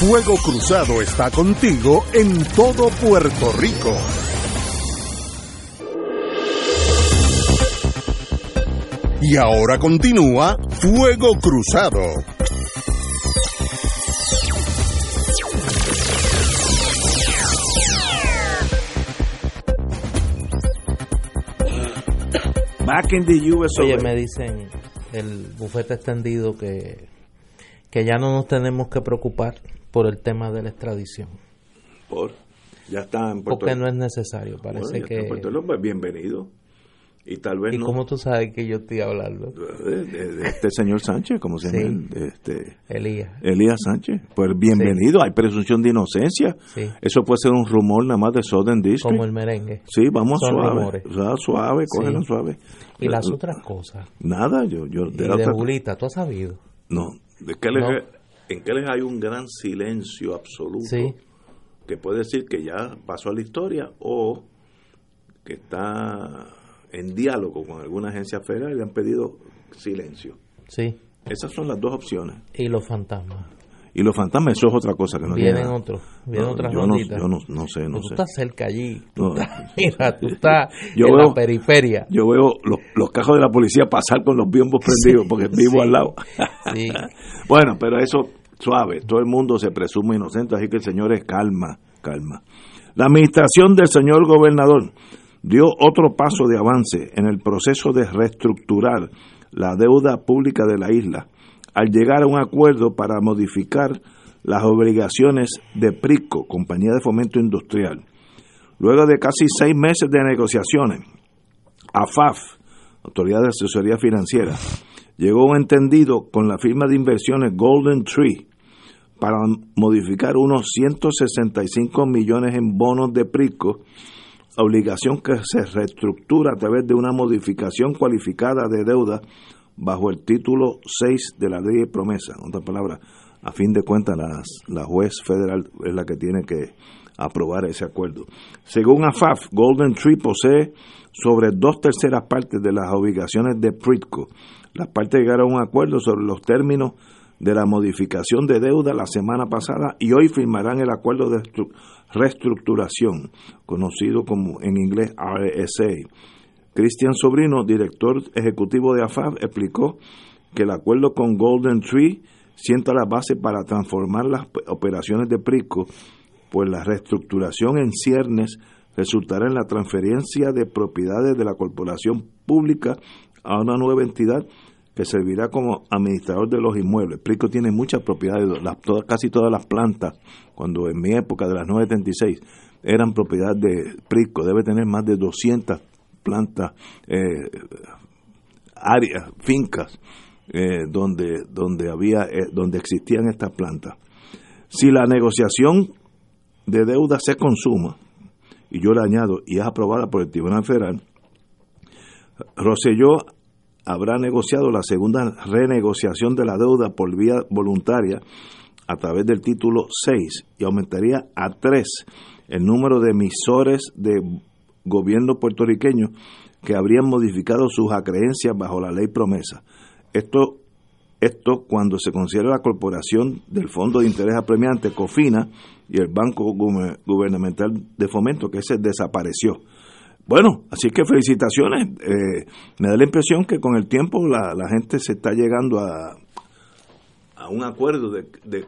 Fuego Cruzado está contigo en todo Puerto Rico. Y ahora continúa Fuego Cruzado. Back in the US. Oye, me dicen el bufete extendido que, que ya no nos tenemos que preocupar por el tema de la extradición. Por, ya está en Puerto Porque no es necesario. Bueno, Parece en que Puerto Rico, pues bienvenido. y tal vez ¿Y no cómo tú sabes que yo estoy hablando? de, de- de este señor Sánchez, como se llama, este Elías. Elías Sánchez. Pues bienvenido, hay presunción de inocencia. Sí. Eso puede ser un rumor nada más de Southern District. Como el merengue. Sí, vamos Son suave. rumores. O sea, suave, cógelo suave. Y las Eh, otras cosas. Nada, yo, yo Y de la de otra- Julita, ¿tú has sabido? No, de qué No. En qué les hay un gran silencio absoluto Sí. que puede decir que ya pasó a la historia o que está en diálogo con alguna agencia federal y le han pedido silencio. Sí. Esas son las dos opciones. Y los fantasmas. Y los fantasmas, eso es otra cosa que no tiene Vienen otros. Vienen No, otras yo no, yo no, no sé, no Pero tú sé. estás cerca allí. Tú No. estás- mira, tú estás Yo en veo- la periferia. Yo veo los, los cajos de la policía pasar con los biombos prendidos porque vivo sí. al lado. Sí. Bueno, pero eso suave, todo el mundo se presume inocente, así que el señor es calma, calma. La administración del señor gobernador dio otro paso de avance en el proceso de reestructurar la deuda pública de la isla al llegar a un acuerdo para modificar las obligaciones de PRICO, Compañía de Fomento Industrial. Luego de casi seis meses de negociaciones, AFAF, Autoridad de Asesoría Financiera, llegó un entendido con la firma de inversiones Golden Tree para modificar unos 165 millones en bonos de PRICO, obligación que se reestructura a través de una modificación cualificada de deuda bajo el título 6 de la ley de promesa. En otras palabras, a fin de cuentas, las, la juez federal es la que tiene que aprobar ese acuerdo. Según AFAF, Golden Tree posee sobre dos terceras partes de las obligaciones de PRITCO. Las partes llegaron a un acuerdo sobre los términos de la modificación de deuda la semana pasada y hoy firmarán el acuerdo de estru- reestructuración, conocido como en inglés RSA. Cristian Sobrino, director ejecutivo de AFAF, explicó que el acuerdo con Golden Tree sienta la base para transformar las operaciones de PRICO, pues la reestructuración en ciernes resultará en la transferencia de propiedades de la corporación pública a una nueva entidad que servirá como administrador de los inmuebles. PRICO tiene muchas propiedades, todas- casi todas las plantas, cuando en mi época de las 976 eran propiedad de PRICO, debe tener más de 200 plantas, eh, áreas, fincas, eh, donde, donde, había, eh, donde existían estas plantas. Si la negociación de deuda se consuma, y yo le añado, y es aprobada por el Tribunal Federal, Rosselló habrá negociado la segunda renegociación de la deuda por vía voluntaria a través del título 6 y aumentaría a 3 el número de emisores de gobierno puertorriqueño que habrían modificado sus acreencias bajo la ley promesa. Esto, esto cuando se considera la corporación del Fondo de Interés Apremiante, COFINA, y el Banco Gubernamental de Fomento, que ese desapareció. Bueno, así que felicitaciones. Eh, me da la impresión que con el tiempo la, la gente se está llegando a, a un acuerdo de, de,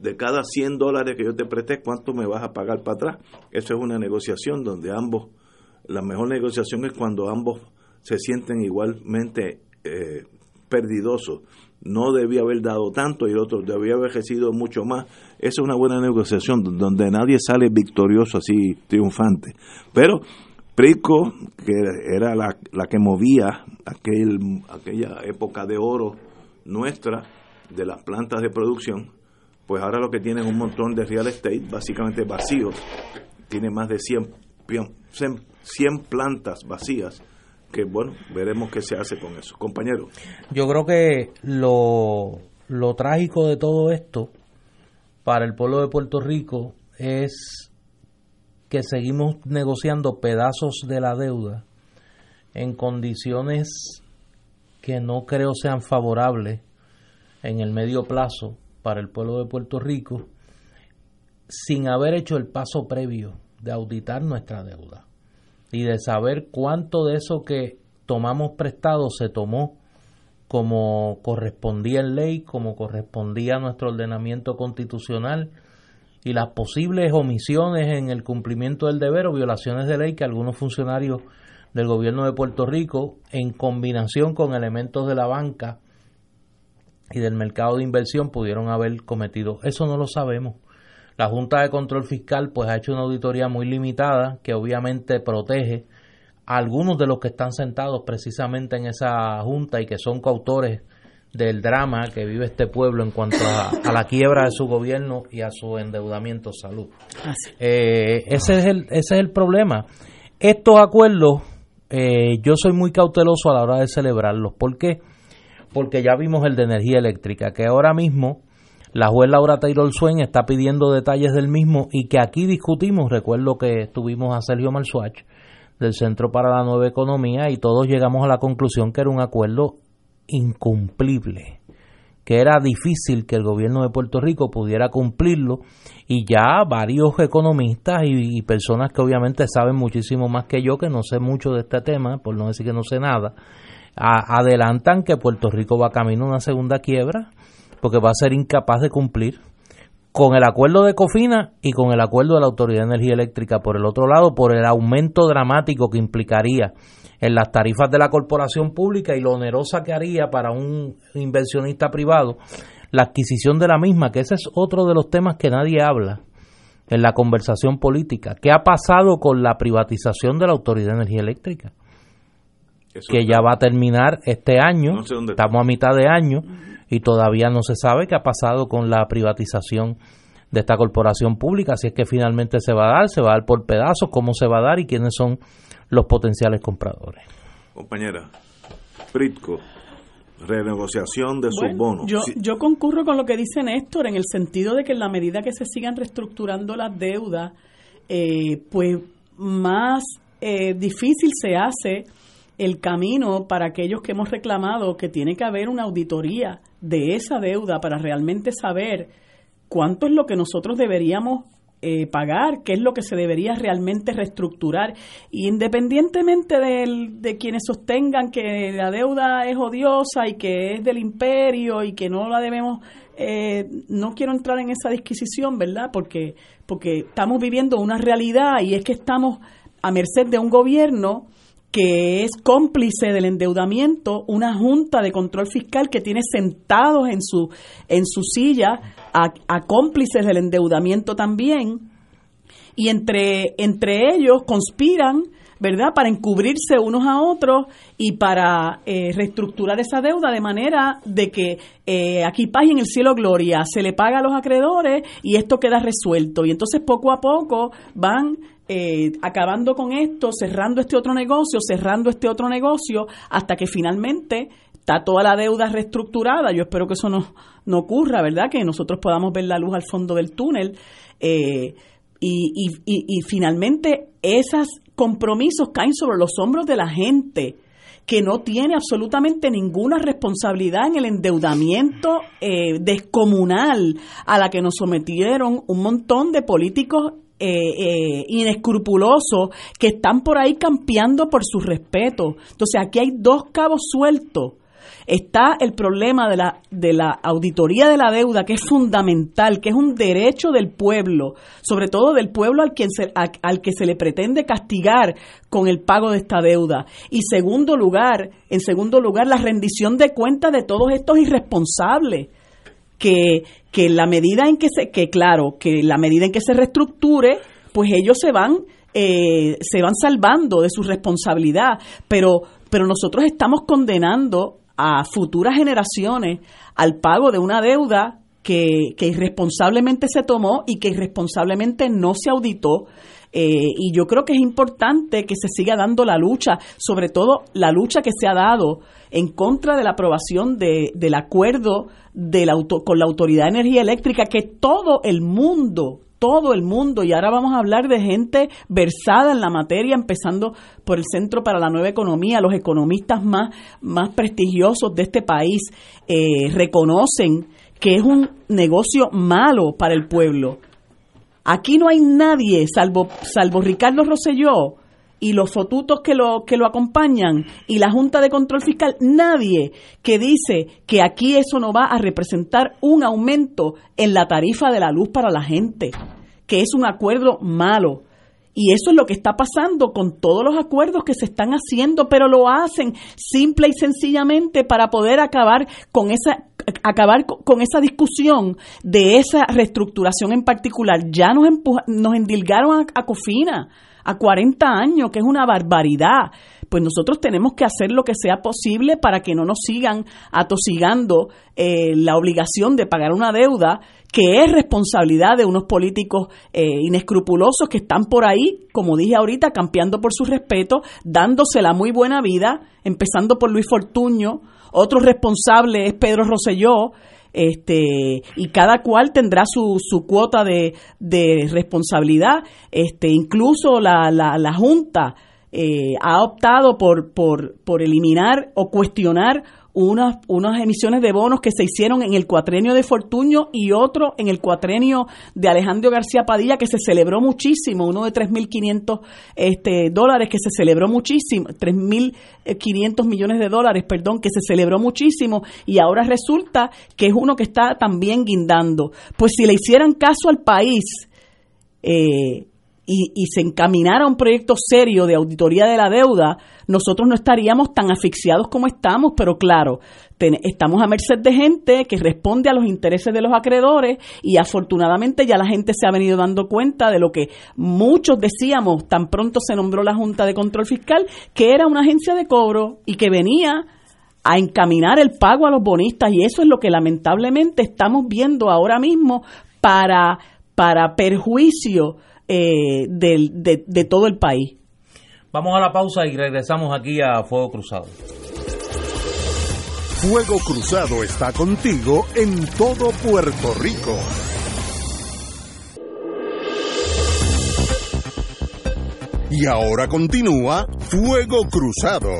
de cada 100 dólares que yo te presté, ¿cuánto me vas a pagar para atrás? Eso es una negociación donde ambos, la mejor negociación es cuando ambos se sienten igualmente eh, perdidosos. No debía haber dado tanto y el otro debía haber recibido mucho más. Esa es una buena negociación donde nadie sale victorioso así, triunfante. Pero Prico, que era la, la que movía aquel, aquella época de oro nuestra, de las plantas de producción, pues ahora lo que tiene es un montón de real estate básicamente vacíos. Tiene más de 100, pion- 100, 100 plantas vacías, que bueno, veremos qué se hace con eso. Compañero, Yo creo que lo, lo trágico de todo esto para el pueblo de Puerto Rico es que seguimos negociando pedazos de la deuda en condiciones que no creo sean favorables en el medio plazo para el pueblo de Puerto Rico sin haber hecho el paso previo de auditar nuestra deuda y de saber cuánto de eso que tomamos prestado se tomó como correspondía en ley, como correspondía a nuestro ordenamiento constitucional y las posibles omisiones en el cumplimiento del deber o violaciones de ley que algunos funcionarios del gobierno de Puerto Rico, en combinación con elementos de la banca y del mercado de inversión, pudieron haber cometido. Eso no lo sabemos. La Junta de Control Fiscal pues ha hecho una auditoría muy limitada que obviamente protege algunos de los que están sentados precisamente en esa junta y que son coautores del drama que vive este pueblo en cuanto a, la quiebra de su gobierno y a su endeudamiento salud. Eh, ese, es el, ese es el problema. Estos acuerdos, eh, yo soy muy cauteloso a la hora de celebrarlos. ¿Por qué? Porque ya vimos el de energía eléctrica, que ahora mismo la juez Laura Taylor Swain está pidiendo detalles del mismo y que aquí discutimos. Recuerdo que tuvimos a Sergio Malsuach del Centro para la Nueva Economía y todos llegamos a la conclusión que era un acuerdo incumplible, que era difícil que el gobierno de Puerto Rico pudiera cumplirlo y ya varios economistas y, personas que obviamente saben muchísimo más que yo, que no sé mucho de este tema, por no decir que no sé nada, adelantan que Puerto Rico va camino a una segunda quiebra porque va a ser incapaz de cumplir con el acuerdo de Cofina y con el acuerdo de la Autoridad de Energía Eléctrica por el otro lado, por el aumento dramático que implicaría en las tarifas de la corporación pública y lo onerosa que haría para un inversionista privado la adquisición de la misma, que ese es otro de los temas que nadie habla en la conversación política. ¿Qué ha pasado con la privatización de la Autoridad de Energía Eléctrica? que ya va a terminar este año, estamos a mitad de año y todavía no se sabe qué ha pasado con la privatización de esta corporación pública, si es que finalmente se va a dar, se va a dar por pedazos, cómo se va a dar y quiénes son los potenciales compradores. Compañera, Pritco, renegociación de sus bonos. Yo, yo concurro con lo que dice Néstor en el sentido de que en la medida que se sigan reestructurando las deudas, eh, pues más eh, difícil se hace el camino para aquellos que hemos reclamado que tiene que haber una auditoría de esa deuda para realmente saber cuánto es lo que nosotros deberíamos eh, pagar, qué es lo que se debería realmente reestructurar. independientemente de quienes sostengan que la deuda es odiosa y que es del imperio y que no la debemos, eh, no quiero entrar en esa disquisición, ¿verdad? Porque, porque estamos viviendo una realidad y es que estamos a merced de un gobierno que es cómplice del endeudamiento, una junta de control fiscal que tiene sentados en su, en su silla a, cómplices del endeudamiento también, y entre, entre ellos conspiran, ¿verdad?, para encubrirse unos a otros y para eh, reestructurar esa deuda de manera de que eh, aquí paz y en el cielo gloria, se le paga a los acreedores y esto queda resuelto. Y entonces poco a poco van eh, acabando con esto, cerrando este otro negocio, cerrando este otro negocio, hasta que finalmente está toda la deuda reestructurada. Yo espero que eso no, no ocurra, ¿verdad? Que nosotros podamos ver la luz al fondo del túnel. Eh, y, y, finalmente esos compromisos caen sobre los hombros de la gente que no tiene absolutamente ninguna responsabilidad en el endeudamiento eh, descomunal a la que nos sometieron un montón de políticos eh, eh, inescrupulosos que están por ahí campeando por su respeto. Entonces aquí hay dos cabos sueltos. Está el problema de la, de la auditoría de la deuda, que es fundamental, que es un derecho del pueblo, sobre todo del pueblo al, quien al que se le pretende castigar con el pago de esta deuda. Y segundo lugar, en segundo lugar, la rendición de cuentas de todos estos irresponsables que, que la medida en que se, que claro, que la medida en que se reestructure, pues ellos se van, eh, se van salvando de su responsabilidad, pero, pero nosotros estamos condenando a futuras generaciones al pago de una deuda que, que irresponsablemente se tomó y que irresponsablemente no se auditó. Eh, y yo creo que es importante que se siga dando la lucha, sobre todo la lucha que se ha dado en contra de la aprobación de, del acuerdo de la con la Autoridad de Energía Eléctrica, que todo el mundo, todo el mundo, y ahora vamos a hablar de gente versada en la materia, empezando por el Centro para la Nueva Economía, los economistas más, más prestigiosos de este país eh, reconocen que es un negocio malo para el pueblo. Aquí no hay nadie, salvo, salvo Ricardo Rosselló, y los fotutos que lo, que lo acompañan y la Junta de Control Fiscal, nadie que dice que aquí eso no va a representar un aumento en la tarifa de la luz para la gente, que es un acuerdo malo. Y eso es lo que está pasando con todos los acuerdos que se están haciendo, pero lo hacen simple y sencillamente para poder acabar con esa acabar con esa discusión de esa reestructuración en particular. Ya nos nos endilgaron a Cofina a 40 años, que es una barbaridad. Pues nosotros tenemos que hacer lo que sea posible para que no nos sigan atosigando eh, la obligación de pagar una deuda que es responsabilidad de unos políticos eh, inescrupulosos que están por ahí, como dije ahorita, campeando por su respeto, dándose la muy buena vida, empezando por Luis Fortuño, otro responsable es Pedro Rosselló, este y cada cual tendrá su, su cuota de, de responsabilidad. Este incluso la, la, la junta eh, ha optado por, por, por eliminar o cuestionar unas, unas emisiones de bonos que se hicieron en el cuatrenio de Fortuño y otro en el cuatrenio de Alejandro García Padilla que se celebró muchísimo, uno de 3.500 este, dólares que se celebró muchísimo, 3.500 millones de dólares, perdón, que se celebró muchísimo y ahora resulta que es uno que está también guindando. Pues si le hicieran caso al país, eh, y, se encaminara un proyecto serio de auditoría de la deuda, nosotros no estaríamos tan asfixiados como estamos, pero claro, estamos a merced de gente que responde a los intereses de los acreedores y afortunadamente ya la gente se ha venido dando cuenta de lo que muchos decíamos tan pronto se nombró la Junta de Control Fiscal, que era una agencia de cobro y que venía a encaminar el pago a los bonistas y eso es lo que lamentablemente estamos viendo ahora mismo para, para perjuicio eh, de, de todo el país. Vamos a la pausa y regresamos aquí a Fuego Cruzado. Fuego Cruzado está contigo en todo Puerto Rico. Y ahora continúa Fuego Cruzado.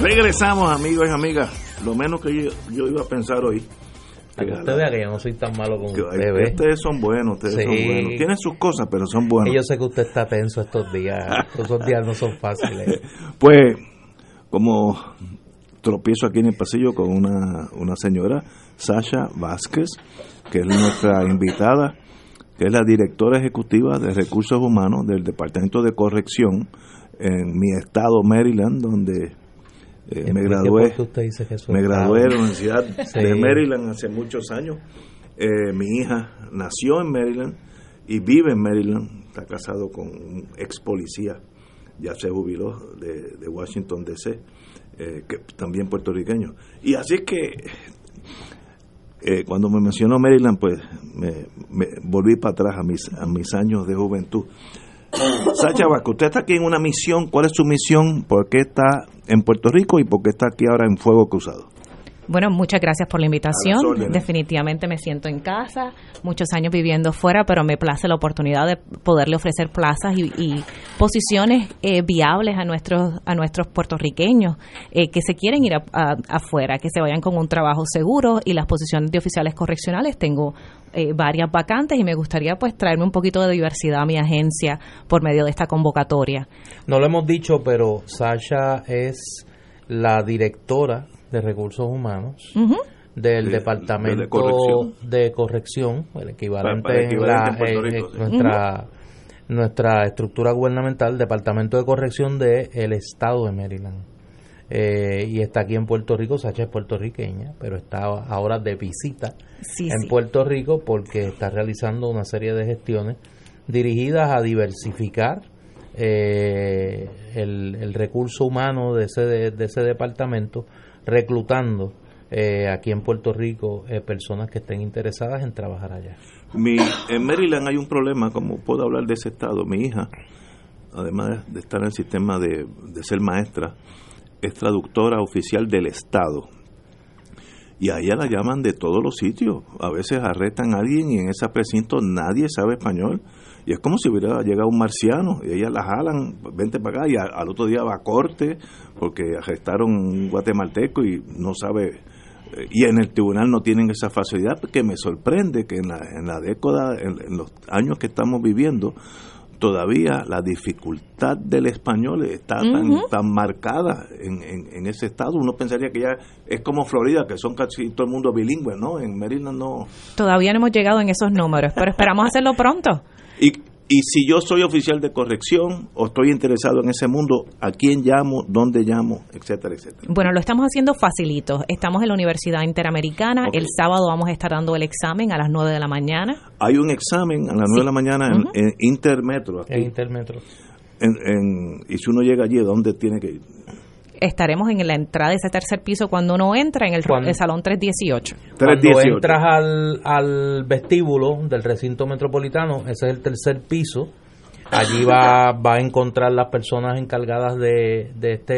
Regresamos, amigos y amigas. Lo menos que yo, iba a pensar hoy. que usted vea que yo no soy tan malo como usted Ustedes son buenos, ustedes son buenos. Tienen sus cosas, pero son buenos. Y yo sé que usted está tenso estos días. estos días no son fáciles. Pues, como tropiezo aquí en el pasillo con una, una señora, Sasha Vázquez, que es nuestra invitada, que es la directora ejecutiva de recursos humanos del Departamento de Corrección en mi estado, Maryland, donde eh, me gradué, me gradué de la Universidad de Maryland hace muchos años. Eh, mi hija nació en Maryland y vive en Maryland. Está casado con un ex policía, ya se jubiló de, Washington DC, eh, que también puertorriqueño. Y así es que cuando me mencionó Maryland, pues me, volví para atrás a mis, a mis años de juventud. Sacha Vasco, usted está aquí en una misión. ¿Cuál es su misión? ¿Por qué está en Puerto Rico y por qué está aquí ahora en Fuego Cruzado? Bueno, muchas gracias por la invitación. Definitivamente me siento en casa, muchos años viviendo fuera, pero me place la oportunidad de poderle ofrecer plazas y, posiciones eh, viables a nuestros a nuestros puertorriqueños eh, que se quieren ir afuera, que se vayan con un trabajo seguro y las posiciones de oficiales correccionales tengo eh, varias vacantes y me gustaría pues traerme un poquito de diversidad a mi agencia por medio de esta convocatoria. No lo hemos dicho, pero Sasha es la directora de Recursos Humanos del Departamento de Corrección, el equivalente, en, nuestra, nuestra estructura gubernamental, Departamento de Corrección del el Estado de Maryland. Eh, y está aquí en Puerto Rico, Sacha es puertorriqueña, pero está ahora de visita en Puerto Rico porque está realizando una serie de gestiones dirigidas a diversificar eh, el, el, recurso humano de ese, de ese departamento reclutando eh, aquí en Puerto Rico eh, personas que estén interesadas en trabajar allá. Mi, en Maryland hay un problema, como puedo hablar de ese estado, mi hija, además de estar en el sistema de, de ser maestra, es traductora oficial del estado. Y a ella la llaman de todos los sitios. A veces arrestan a alguien y en ese precinto nadie sabe español y es como si hubiera llegado un marciano y ellas la jalan, vente para acá y al, otro día va a corte porque arrestaron un guatemalteco y no sabe eh, y en el tribunal no tienen esa facilidad que me sorprende que en la, en la década, en, los años que estamos viviendo, todavía la dificultad del español está tan, tan marcada en, en, ese estado. Uno pensaría que ya es como Florida, que son casi todo el mundo bilingüe, ¿no? En Maryland no. Todavía no hemos llegado en esos números, pero esperamos hacerlo pronto. Y, Y si yo soy oficial de corrección o estoy interesado en ese mundo, ¿a quién llamo? ¿Dónde llamo? Etcétera, etcétera. Bueno, lo estamos haciendo facilito. Estamos en la Universidad Interamericana. El sábado vamos a estar dando el examen a las 9 de la mañana. Hay un examen a las 9 de la mañana en, en Intermetro. Aquí, En Intermetro. en- en- y si uno llega allí, ¿dónde tiene que ir? Estaremos en la entrada de ese tercer piso cuando uno entra en el, Cuando- el salón 318. Cuando 318. entras al, al vestíbulo del recinto metropolitano, ese es el tercer piso. Allí va, va a encontrar las personas encargadas de, de, este,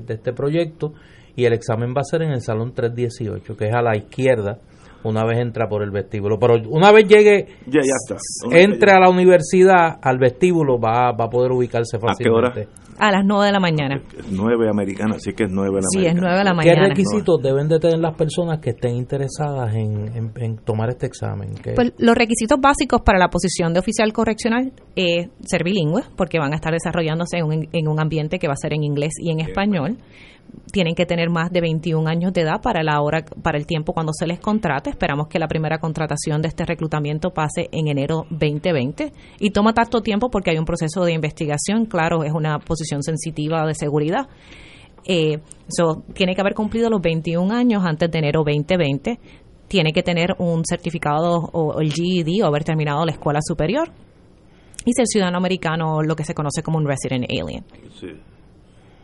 de este proyecto y el examen va a ser en el salón 318, que es a la izquierda, una vez entra por el vestíbulo. Pero una vez llegue, Ya, ya está. Una entre a la universidad, al vestíbulo, va, va a poder ubicarse ¿A qué hora? A las 9 de la mañana. llegue. 9 americana, así que es 9 de la Sí, mañana. es 9 de la ¿Qué mañana. requisitos deben de tener las personas que estén interesadas en, en- en tomar este examen? ¿Qué- Pues los requisitos básicos para la posición de oficial correccional es ser bilingüe, porque van a estar desarrollándose en un, en un ambiente que va a ser en inglés y en español. Tienen que tener más de 21 años de edad para la hora, para el tiempo cuando se les contrate. Esperamos que la primera contratación de este reclutamiento pase en enero 2020 y toma tanto tiempo porque hay un proceso de investigación. Claro, es una posición sensitiva de seguridad. Eh, tiene que haber cumplido los 21 años antes de enero 2020. Tiene que tener un certificado o el GED o haber terminado la escuela superior. Y ser ciudadano americano, lo que se conoce como un resident alien. Sí.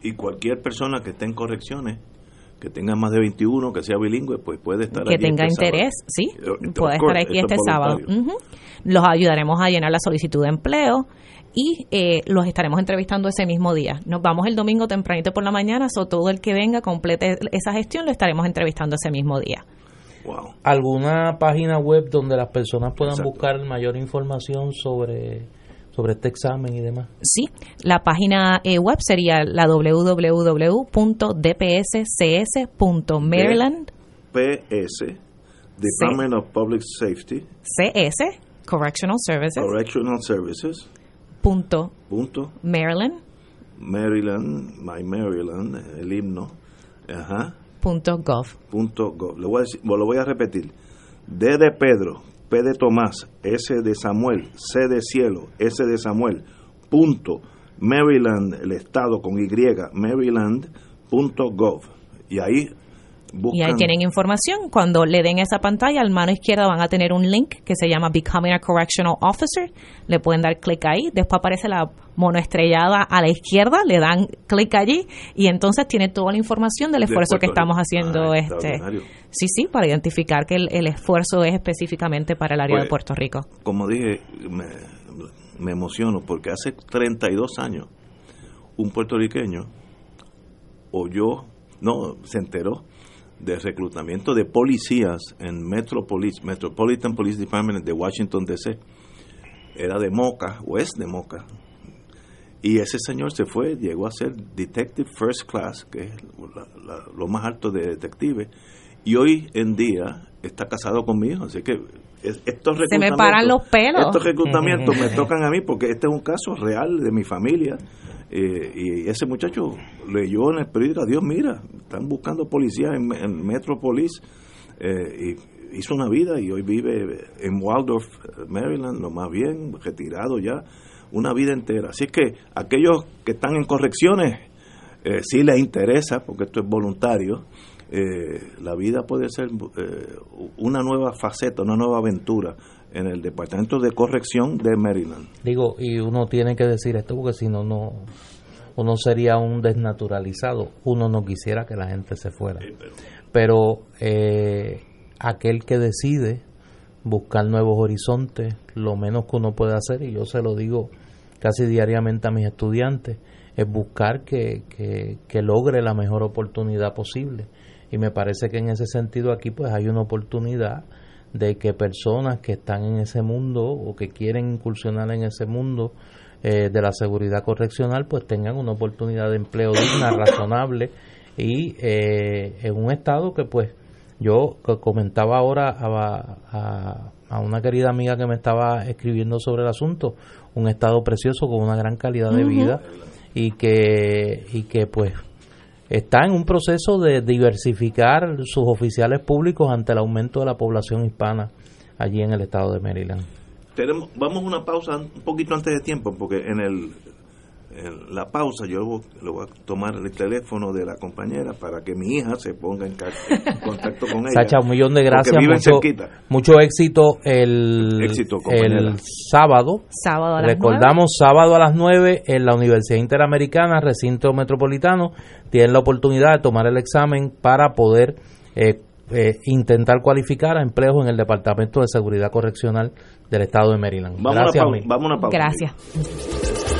Y cualquier persona que esté en correcciones, que tenga más de 21, que sea bilingüe, pues puede estar que allí tenga este interés, sábado. sí, Eh, puede estar aquí este es sábado. Ujú. Los ayudaremos a llenar la solicitud de empleo y eh, los estaremos entrevistando ese mismo día. Nos vamos el domingo tempranito por la mañana, o todo el que venga complete esa gestión lo estaremos entrevistando ese mismo día. Wow. ¿Alguna página web donde las personas puedan Exacto. buscar mayor información sobre, sobre este examen y demás? Sí, la página eh, web sería la www.dpscs.maryland PS, Department of Public Safety, CS Correctional Services. Correctional Services, punto punto, Maryland. Maryland, My Maryland, el himno, ajá, punto gov. punto gov. Lo voy a, decir- lo voy a repetir. D de Pedro, P de Tomás, S de Samuel, C de Cielo, S de Samuel, punto, Maryland, el estado con Y, Maryland, punto gov. Y ahí buscan. Y ahí tienen información. Cuando le den esa pantalla, al mano izquierda van a tener un link que se llama Becoming a Correctional Officer. Le pueden dar clic ahí. Después aparece la monoestrellada a la izquierda. Le dan clic allí y entonces tiene toda la información del De esfuerzo que estamos haciendo. Ah, este. Sí, sí, para identificar que el, el esfuerzo es específicamente para el área Pues, de Puerto Rico. como dije, me, me emociono porque hace 32 años un puertorriqueño oyó, no, se enteró del reclutamiento de policías en Metropolis, Metropolitan Police Department de Washington DC. Era de Moca, o es de Moca. Y ese señor se fue, llegó a ser Detective First Class, que es la- lo más alto de detective. Y hoy en día está casado conmigo, así que es- estos Se me reclutamientos- paran los pelos. Estos reclutamientos me tocan a mí porque este es un caso real de mi familia. eh, y ese muchacho leyó en el periódico, Dios mira, están buscando policías en, en Metropolis. eh, y hizo una vida y hoy vive en Waldorf, Maryland, lo más bien, retirado ya, una vida entera. Así que aquellos que están en correcciones, eh, sí les interesa, porque esto es voluntario, eh, la vida puede ser eh, una nueva faceta, una nueva aventura en el Departamento de Corrección de Maryland. Digo, y uno tiene que decir esto porque si no, no uno sería un desnaturalizado. Uno no quisiera que la gente se fuera. Pero eh, aquel que decide buscar nuevos horizontes, lo menos que uno puede hacer, y yo se lo digo casi diariamente a mis estudiantes, es buscar que, que, que logre la mejor oportunidad posible. Y me parece que en ese sentido aquí pues hay una oportunidad de que personas que están en ese mundo o que quieren incursionar en ese mundo eh, de la seguridad correccional pues tengan una oportunidad de empleo digna, razonable y eh, en un estado que pues yo co- comentaba ahora a, a- a una querida amiga que me estaba escribiendo sobre el asunto, un estado precioso con una gran calidad de vida y que y que pues está en un proceso de diversificar sus oficiales públicos ante el aumento de la población hispana allí en el estado de Maryland. tenemos, vamos a una pausa un poquito antes de tiempo, porque en el en la pausa yo le voy a tomar el teléfono de la compañera para que mi hija se ponga en, contacto con ella. Sacha, un millón de gracias. Mucho, mucho, éxito el, el sábado. Sábado a las Recordamos, sábado a las 9 en la Universidad Interamericana, recinto metropolitano, tienen la oportunidad de tomar el examen para poder eh, eh, intentar cualificar a empleos en el Departamento de Seguridad Correccional del Estado de Maryland. Vamos Gracias. A vamos a pausa. Gracias.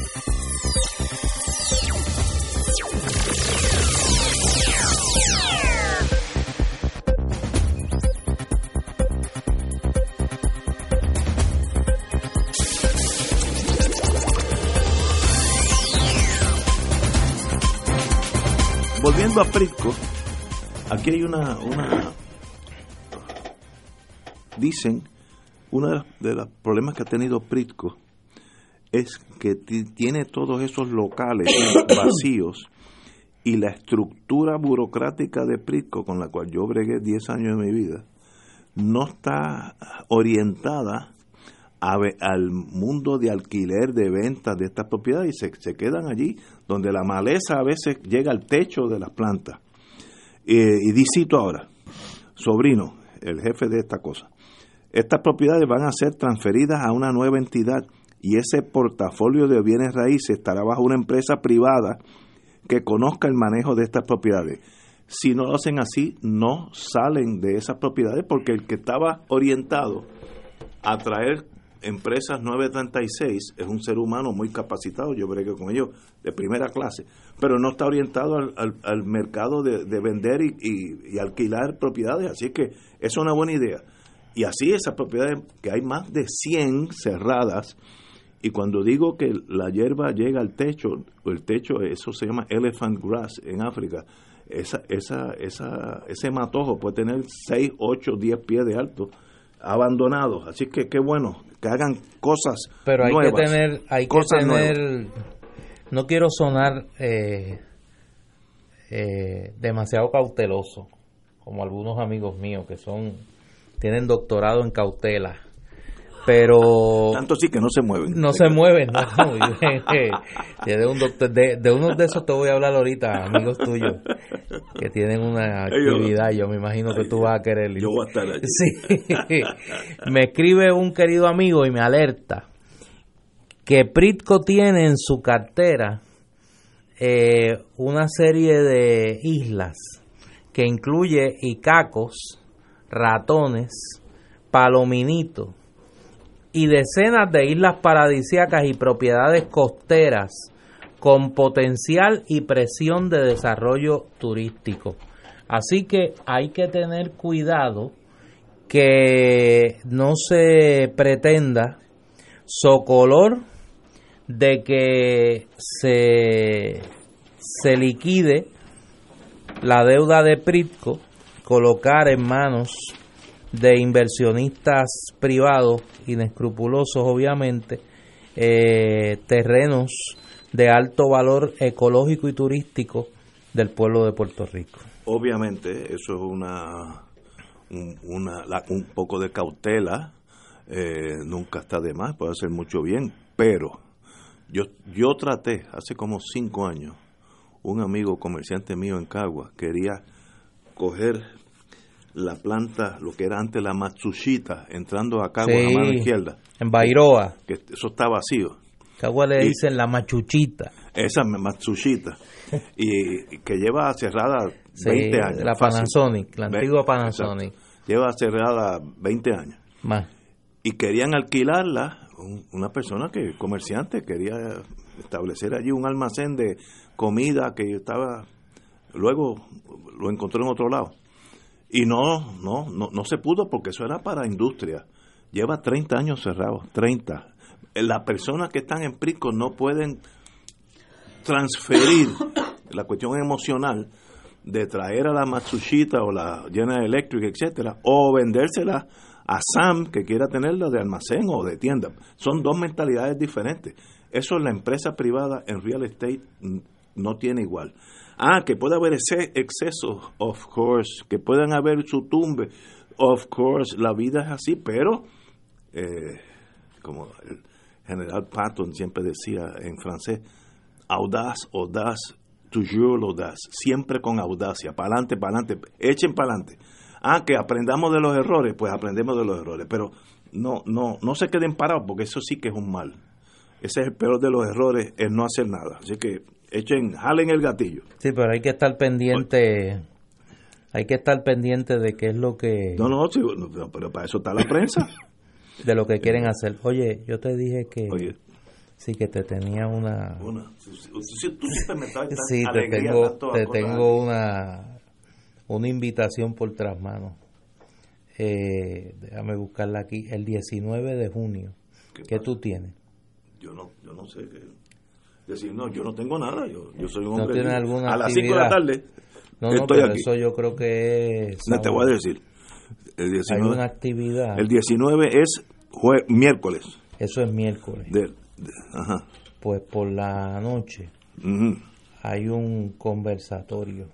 Volviendo a Prisco, aquí hay una, una dicen, uno de los problemas que ha tenido Prisco es que tiene todos esos locales vacíos y la estructura burocrática de Prisco, con la cual yo bregué 10 años de mi vida, no está orientada al mundo de alquiler, de ventas de estas propiedades y se, se, quedan allí, donde la maleza a veces llega al techo de las plantas. y dicito ahora, sobrino, el jefe de esta cosa, estas propiedades van a ser transferidas a una nueva entidad y ese portafolio de bienes raíces estará bajo una empresa privada que conozca el manejo de estas propiedades. Si no lo hacen así, no salen de esas propiedades porque el que estaba orientado a traer Empresas 936 es un ser humano muy capacitado, yo que con ellos de primera clase, pero no está orientado al, mercado de, vender y, alquilar propiedades, así que es una buena idea. Y así esas propiedades, que hay más de 100 cerradas, y cuando digo que la hierba llega al techo, el techo, eso se llama elephant grass en África, esa, esa, esa, ese matojo puede tener 6, 8, 10 pies de alto, abandonados. Así que qué bueno que hagan cosas Pero hay que tener, hay que tener, no quiero sonar eh, eh, demasiado cauteloso, como algunos amigos míos que son, tienen doctorado en cautela pero tanto sí que no se mueven. No se mueven de, un de, uno de esos te voy a hablar ahorita amigos tuyos que tienen una actividad yo me imagino que tú vas a querer. Yo voy a estar allí. Sí. Me escribe un querido amigo y me alerta que Pritco tiene en su cartera eh, una serie de islas que incluye icacos ratones palominitos y decenas de islas paradisíacas y propiedades costeras con potencial y presión de desarrollo turístico. Así que hay que tener cuidado que no se pretenda socolor de que se, se liquide la deuda de Pritco, colocar en manos de inversionistas privados, inescrupulosos obviamente, eh, terrenos de alto valor ecológico y turístico del pueblo de Puerto Rico. Obviamente, eso es una, un, una, un poco de cautela, eh, nunca está de más, puede hacer mucho bien, pero yo, yo traté hace como cinco años, un amigo comerciante mío en Cagua quería coger la planta, lo que era antes la Matsushita, entrando a Cagua a la mano izquierda. En Bairoa. Que eso está vacío. Cagua le dicen la Machuchita. Esa Matsushita. y, que lleva cerrada 20 años. La Panasonic, la antigua Panasonic. Lleva cerrada 20 años. Más. Y querían alquilarla, una persona que, comerciante, quería establecer allí un almacén de comida que estaba, luego lo encontró en otro lado y no, no, no, no se pudo porque eso era para industria. Lleva 30 años cerrado, 30. Las personas que están en Prisco no pueden transferir la cuestión emocional de traer a la Matsushita o la General Electric, etcétera, o vendérsela a Sam que quiera tenerla de almacén o de tienda. Son dos mentalidades diferentes. Eso en la empresa privada en real estate no tiene igual. Ah, que puede haber ese exceso, of course, que puedan haber su tumbe, of course, la vida es así, pero eh, como el general Patton siempre decía en francés, audaz, audaz, toujours audaz, siempre con audacia, para adelante, para adelante, echen para adelante. Ah, que aprendamos de los errores, pues aprendemos de los errores, pero no, no, no se queden parados, porque eso sí que es un mal. Ese es el peor de los errores, es no hacer nada. Así que echen, jalen el gatillo. Sí, pero hay que estar pendiente, hay que estar pendiente de qué es lo que... No, no, pero para eso está la prensa. de lo que quieren hacer. Oye, yo te dije que... Sí, que te tenía una... sí, te tengo, te tengo una, una invitación por tras manos. Eh, déjame buscarla aquí. El 19 de junio. ¿Qué, tú tienes? Yo no, yo no sé. Qué decir, no, yo no tengo nada, yo, yo soy un hombre. a las 5 de la tarde. No, no, pero eso yo creo que es. No te voy a decir. El 19, Hay una actividad. El 19 es miércoles. Eso es miércoles. ajá. Pues por la noche hay un conversatorio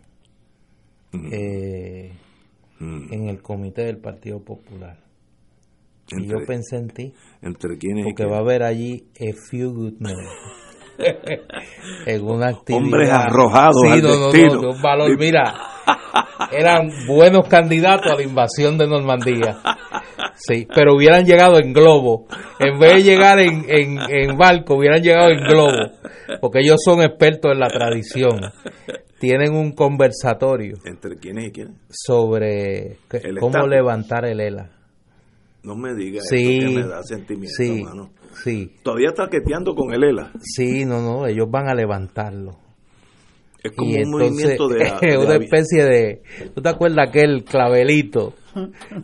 eh, en el comité del Partido Popular. y yo pensé en ti. ¿Entre quiénes? Porque va a haber allí a few good men. en una actividad. Hombres arrojados al destino. un valor. Mira, eran buenos candidatos a la invasión de Normandía. Sí, pero hubieran llegado en globo. En vez de llegar en, en, barco, hubieran llegado en globo. Porque ellos son expertos en la tradición. Tienen un conversatorio. ¿Entre quiénes y quiénes? Sobre cómo levantar el ELA. No me digas sí, eso que me da sentimiento, sí, Sí. Todavía está queteando con el ELA. Sí, no, no, ellos van a levantarlo. Es como un movimiento de, Es una especie de... ¿Tú te acuerdas aquel clavelito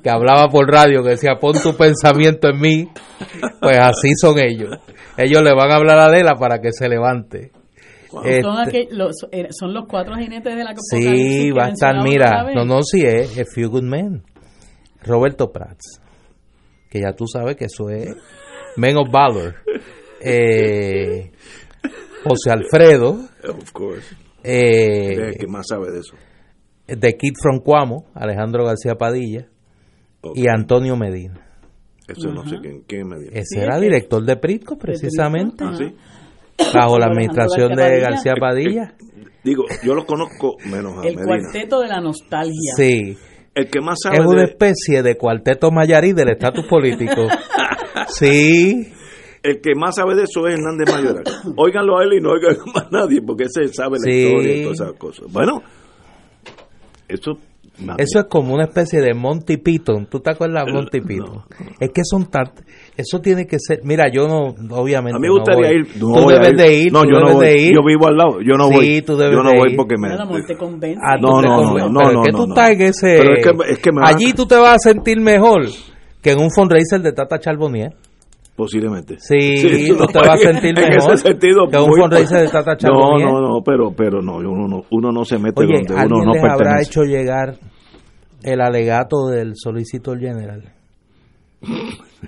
que hablaba por radio que decía pon tu pensamiento en mí? Pues así son ellos. Ellos le van a hablar a Adela para que se levante. Este son, los, cuatro jinetes de la Sí, va a estar, mira, no, no, sí es, es Few Good Men. Roberto Prats, que ya tú sabes que eso es Men of Valor. Eh, José Alfredo. Of course. Eh, ¿Qué más sabe de eso? The Kid from Cuamo, Alejandro García Padilla. Y Antonio Medina. Eso no sé quién, quién Medina. Ese era director de Prisco, precisamente. ¿Ah, Bajo la administración de García Padilla. Digo, yo los conozco menos a El cuarteto de la nostalgia. Sí. El que más sabe es una especie de cuarteto mayarí del estatus político. sí. El que más sabe de eso es Hernández Mayoral. Óiganlo a él y no oigan más nadie, porque ese sabe la historia y todas esas cosas. Bueno, eso eso es como una especie de Monty Python. ¿Tú te acuerdas de Monty Python? Es que son tan... Eso tiene que ser... Mira, yo no, obviamente. A mí me gustaría ir. tú debes de ir. No, yo no voy. Ir. Yo vivo al lado. Yo no sí, voy. Tú debes yo no de voy ir. porque me. te convence. Ah, no, no, no, no, Pero no, es que tú estás en ese. Pero es que, es que me Allí tú te vas a sentir mejor que en un fundraiser de Tata Charbonnier. Posiblemente. Sí, sí te vas a sentir mejor. En ese sentido. Que un fundraiser de Tata Charbonnier. No, no, no, pero, pero no, uno no, uno no se mete Oye, donde uno no les pertenece. habrá hecho llegar el alegato del solicitor general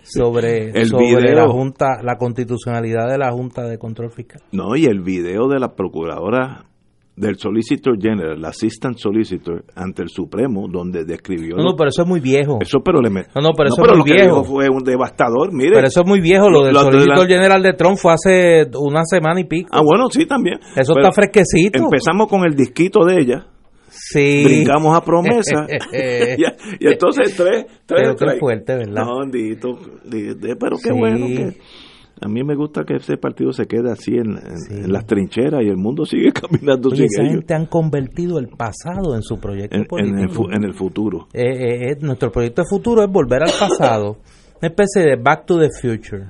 sobre, El sobre video. la junta la constitucionalidad de la junta de control fiscal No, y el video de la procuradora del Solicitor General, la Assistant Solicitor, ante el Supremo, donde describió... no no pero eso es muy viejo. Eso, pero le met- no no pero eso pero es lo muy que viejo. dijo fue un devastador, mire. pero eso es muy viejo lo del Lo- lo de solicitor la- general de Trump fue hace una semana y pico. Ah, bueno, sí, también. eso Pero está fresquecito. Empezamos con el disquito de ella, sí. Brincamos a promesa, y, y entonces tres, tres, pero qué tres. fuerte verdad No, bendito, di- di- pero qué Sí. bueno que... A mí me gusta que ese partido se quede así en, en- Sí. en las trincheras y el mundo sigue caminando Oye, sin esa ellos gente han convertido el pasado en su proyecto en, en político el, fu- en el futuro. Eh, eh, eh, nuestro proyecto de futuro es volver al pasado, una especie de Back to the Future.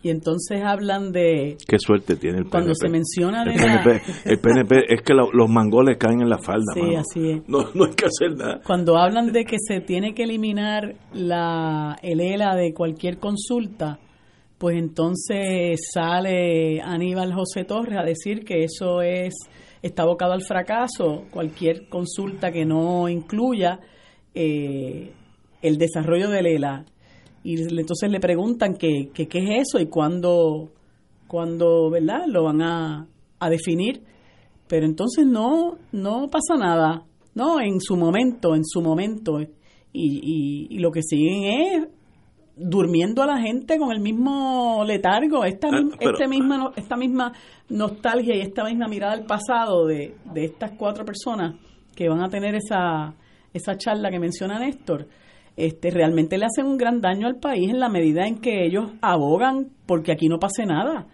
Y entonces hablan de Qué suerte tiene el PNP. cuando se menciona de el la- PNP, el PNP es que lo- los mangoles caen en la falda. Sí, mano. así es. No, no hay que hacer nada. cuando hablan de que se tiene que eliminar la el ELA de cualquier consulta, pues entonces sale Aníbal José Torres a decir que eso es está abocado al fracaso, cualquier consulta que no incluya eh, el desarrollo de Lela. Y entonces le preguntan qué que, qué es eso y cuándo, cuándo ¿verdad? lo van a, a definir. Pero entonces no, no pasa nada. No, en su momento, en su momento. Y, y, y lo que siguen es durmiendo a la gente con el mismo letargo, esta, Ah, pero- este misma, esta misma nostalgia y esta misma mirada al pasado de, de estas cuatro personas que van a tener esa, esa charla que menciona Néstor, este, realmente le hacen un gran daño al país en la medida en que ellos abogan porque aquí no pase nada.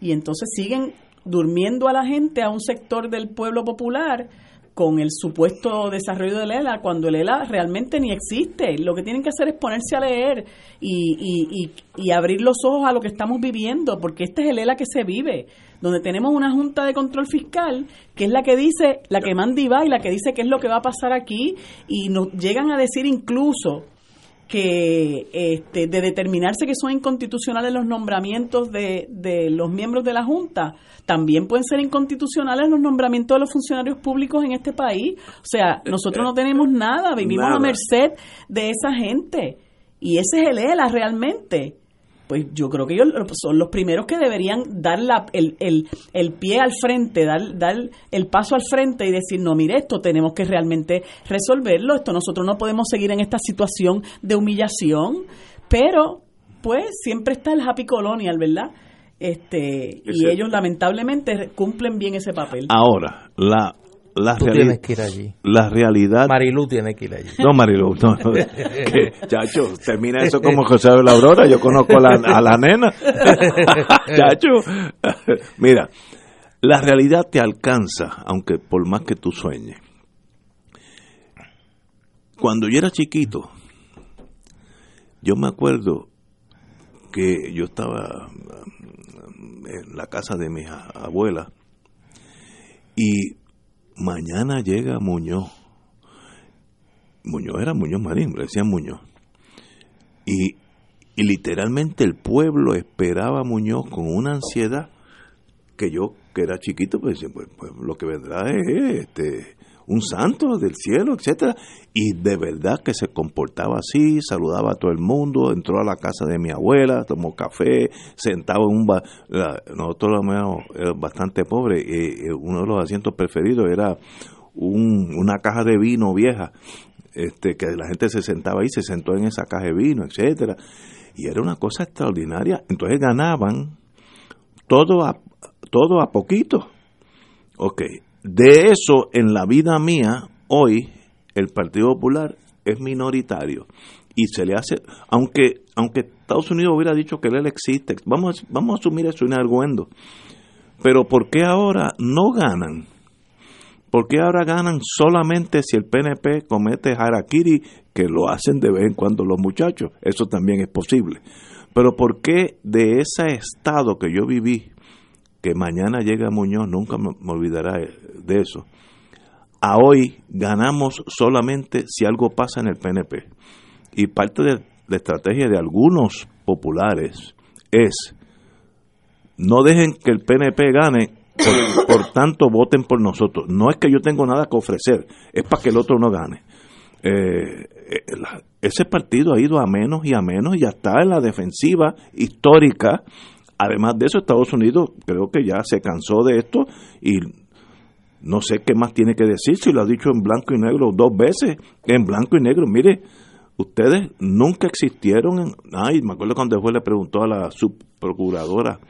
Y entonces siguen durmiendo a la gente, a un sector del pueblo popular, con el supuesto desarrollo del ELA, cuando el ELA realmente ni existe. Lo que tienen que hacer es ponerse a leer y, y, y, y abrir los ojos a lo que estamos viviendo, porque este es el ELA que se vive, donde tenemos una Junta de Control Fiscal, que es la que dice, la que manda y va y la que dice qué es lo que va a pasar aquí, y nos llegan a decir incluso que este, de determinarse que son inconstitucionales los nombramientos de, de los miembros de la Junta, también pueden ser inconstitucionales los nombramientos de los funcionarios públicos en este país. O sea, nosotros no tenemos nada, vivimos Nada. a merced de esa gente. Y ese es el ELA realmente. Pues yo creo que ellos son los primeros que deberían dar la, el, el, el pie al frente, dar, dar el paso al frente y decir, no, mire, esto tenemos que realmente resolverlo, esto nosotros no podemos seguir en esta situación de humillación, pero pues siempre está el happy colonial, ¿verdad? Este, y ellos lamentablemente cumplen bien ese papel. Ahora, la, Tú tienes que ir allí. la realidad... Marilu tiene que ir allí. No, Marilu, no. no. Que, chacho, termina eso como José de la Aurora. Yo conozco a la, a la nena. chacho. Mira, la realidad te alcanza, aunque por más que tú sueñes. Cuando yo era chiquito, yo me acuerdo que yo estaba mm, en la casa de mi a- abuela y mañana llega Muñoz. Muñoz era Muñoz Marín, le decían Muñoz. Y, y literalmente el pueblo esperaba a Muñoz con una ansiedad que yo, que era chiquito, pues, pues, pues, lo que vendrá es este, un santo del cielo, etcétera Y de verdad que se comportaba así, saludaba a todo el mundo, entró a la casa de mi abuela, tomó café, sentado en un... ba- la- nosotros éramos eh, bastante pobres, y eh, uno de los asientos preferidos era un- una caja de vino vieja este que la gente se sentaba ahí, se sentó en esa caja de vino, etcétera, y era una cosa extraordinaria. Entonces ganaban todo a todo a poquito. Ok, de eso en la vida mía hoy el Partido Popular es minoritario y se le hace, aunque aunque Estados Unidos hubiera dicho que él existe, vamos vamos a asumir eso en arguendo, pero ¿por qué ahora no ganan? ¿Por qué ahora ganan solamente si el PNP comete harakiri, que lo hacen de vez en cuando los muchachos? Eso también es posible. Pero ¿por qué de ese estado que yo viví, que mañana llega Muñoz, nunca me, olvidará de eso, a hoy ganamos solamente si algo pasa en el PNP? Y parte de la estrategia de algunos populares es no dejen que el PNP gane, por, tanto voten por nosotros. No es que yo tengo nada que ofrecer, es para que el otro no gane. Eh, eh, ese partido ha ido a menos y a menos y ya está en la defensiva histórica. Además de eso, Estados Unidos creo que ya se cansó de esto y no sé qué más tiene que decir, si lo ha dicho en blanco y negro dos veces, en blanco y negro, mire, ustedes nunca existieron en... Ay, me acuerdo cuando después le preguntó a la subprocuradora,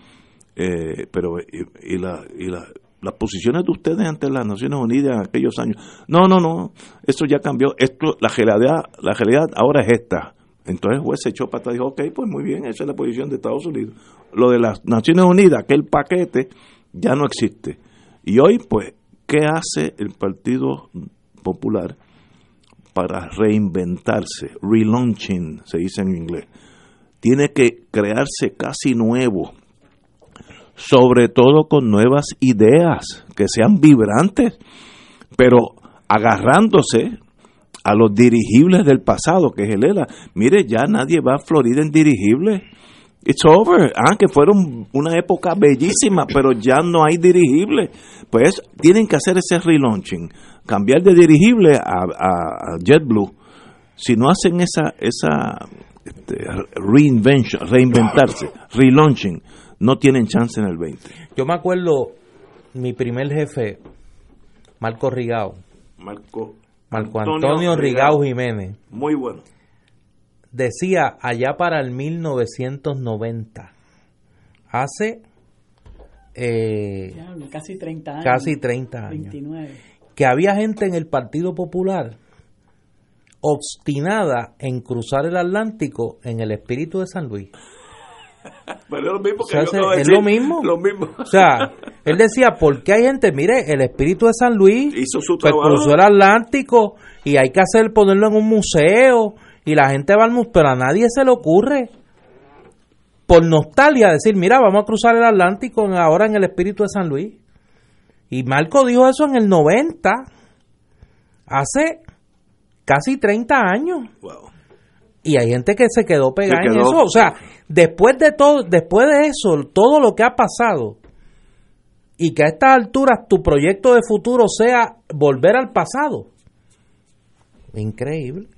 eh, pero y, y la, y la, las posiciones de ustedes ante las Naciones Unidas en aquellos años, no, no, no, eso ya cambió, esto, la realidad, la realidad ahora es esta. Entonces el juez se echó para atrás dijo, ok, pues muy bien, esa es la posición de Estados Unidos. Lo de las Naciones Unidas, aquel paquete, ya no existe. Y hoy, pues, ¿qué hace el Partido Popular para reinventarse? Relaunching, se dice en inglés. Tiene que crearse casi nuevo, sobre todo con nuevas ideas, que sean vibrantes, pero agarrándose a los dirigibles del pasado, que es el ELA. Mire, ya nadie va a Florida en dirigibles. It's over. Ah, que fueron una época bellísima, pero ya no hay dirigibles. Pues tienen que hacer ese relaunching, cambiar de dirigible a, a- a JetBlue. si no hacen esa, esa este, reinvention, reinventarse, relaunching, no tienen chance en el 20. Yo me acuerdo, mi primer jefe, Marco Rigao. Marco, Marco Antonio, Rigao Jiménez. Muy bueno. Decía allá para el 1990, hace eh, casi 30 años. Casi 30 años. Que había gente en el Partido Popular obstinada en cruzar el Atlántico en el espíritu de San Luis. Pero es lo mismo que es lo mismo. O sea, él decía, ¿por qué hay gente? Mire, el espíritu de San Luis hizo su pues, cruzó el Atlántico y hay que hacer ponerlo en un museo y la gente va al museo, pero a nadie se le ocurre por nostalgia decir, mira, vamos a cruzar el Atlántico ahora en el espíritu de San Luis. Y Marco dijo eso en el 90, hace casi 30 años. Y hay gente que se quedó pegada en eso. O sea, después de todo, después de eso, todo lo que ha pasado, y que a estas alturas tu proyecto de futuro sea volver al pasado. Increíble.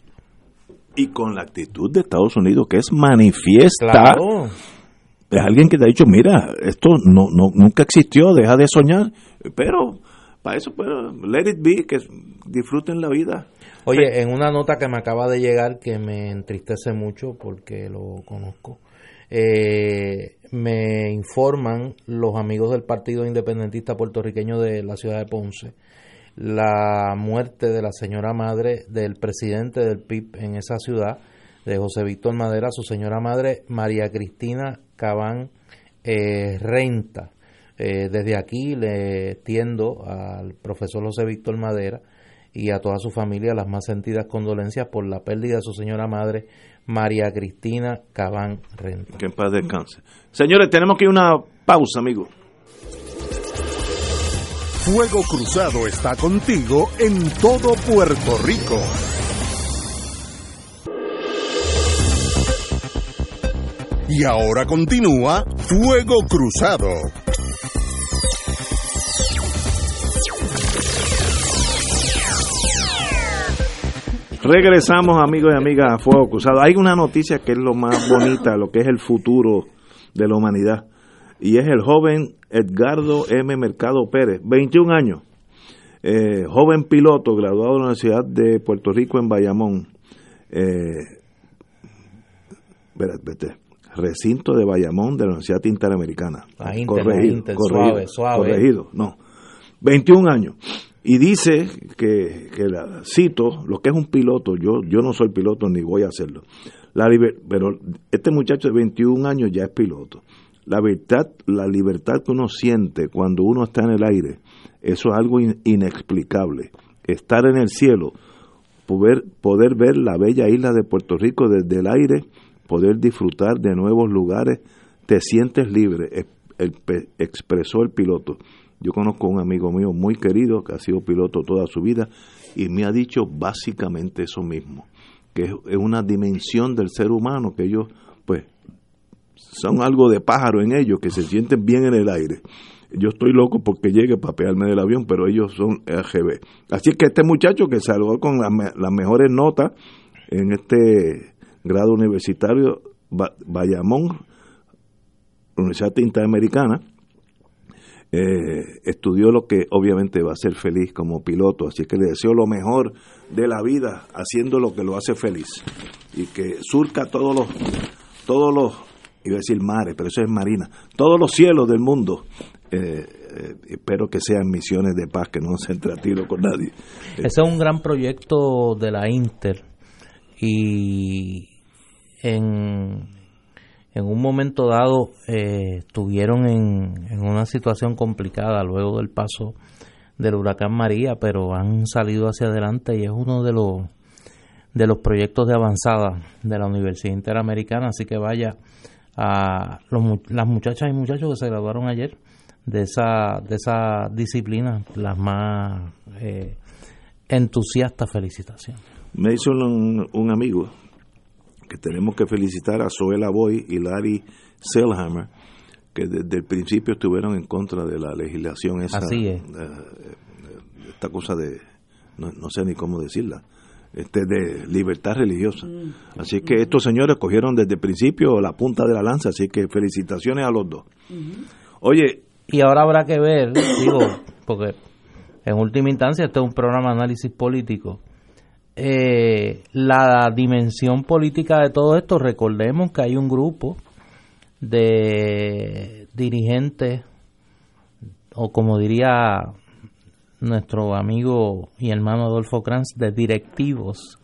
Y con la actitud de Estados Unidos que es manifiesta. Es alguien que te ha dicho, mira, esto no, no nunca existió, deja de soñar. Pero para eso, pues, let it be, que disfruten la vida. Oye, en una nota que me acaba de llegar que me entristece mucho porque lo conozco, eh, me informan los amigos del Partido Independentista Puertorriqueño de la ciudad de Ponce la muerte de la señora madre del presidente del PIB en esa ciudad, de José Víctor Madera, su señora madre María Cristina Cabán eh, Renta. Eh, desde aquí le tiendo al profesor José Víctor Madera y a toda su familia las más sentidas condolencias por la pérdida de su señora madre, María Cristina Cabán Renta. Que en paz descanse. Señores, tenemos que ir a una pausa, amigo. Fuego Cruzado está contigo en todo Puerto Rico. Y ahora continúa Fuego Cruzado. Regresamos amigos y amigas a Fuego Cruzado. Hay una noticia que es lo más bonita, lo que es el futuro de la humanidad. Y es el joven Edgardo M. Mercado Pérez, 21 años. Eh, joven piloto graduado de la Universidad de Puerto Rico en Bayamón. Eh, recinto de Bayamón de la Universidad Interamericana. Ah, corregido, suave, suave. corregido, no. 21 años. Y dice que, que la, cito, lo que es un piloto, yo, yo no soy piloto ni voy a hacerlo, la pero este muchacho de 21 años ya es piloto. La libertad, la libertad que uno siente cuando uno está en el aire, eso es algo inexplicable. Estar en el cielo, poder, poder ver la bella isla de Puerto Rico desde el aire, poder disfrutar de nuevos lugares, te sientes libre, expresó el piloto. Yo conozco a un amigo mío muy querido que ha sido piloto toda su vida y me ha dicho básicamente eso mismo, que es una dimensión del ser humano que ellos pues son algo de pájaro en ellos, que se sienten bien en el aire. Yo estoy loco porque llegue para pegarme del avión, pero ellos son RGB. Así que este muchacho que salgó con las mejores notas en este grado universitario, Bayamón, Universidad Interamericana, eh, estudió lo que obviamente va a ser feliz como piloto, así que le deseo lo mejor de la vida haciendo lo que lo hace feliz y que surca todos los todos los iba a decir mares, pero eso es marina, todos los cielos del mundo. Eh, eh, espero que sean misiones de paz, que no se entre a tiro con nadie. Ese es un gran proyecto de la Inter y en en un momento dado eh, estuvieron en, una situación complicada luego del paso del huracán María, pero han salido hacia adelante y es uno de los de los proyectos de avanzada de la Universidad Interamericana, así que vaya a las muchachas y muchachos que se graduaron ayer de esa de esa disciplina, las más eh, entusiastas felicitaciones. Me hizo un amigo que tenemos que felicitar a Zoela Boy y Larry Selhammer, que desde el principio estuvieron en contra de la legislación esa. Así es. esta cosa de, no, sé ni cómo decirla, este, de libertad religiosa. Así que estos señores cogieron desde el principio la punta de la lanza, así que felicitaciones a los dos. Oye. Y ahora habrá que ver, digo, porque en última instancia este es un programa de análisis político. Eh, la dimensión política de todo esto, recordemos que hay un grupo de dirigentes, o como diría nuestro amigo y hermano Adolfo Kranz, de directivos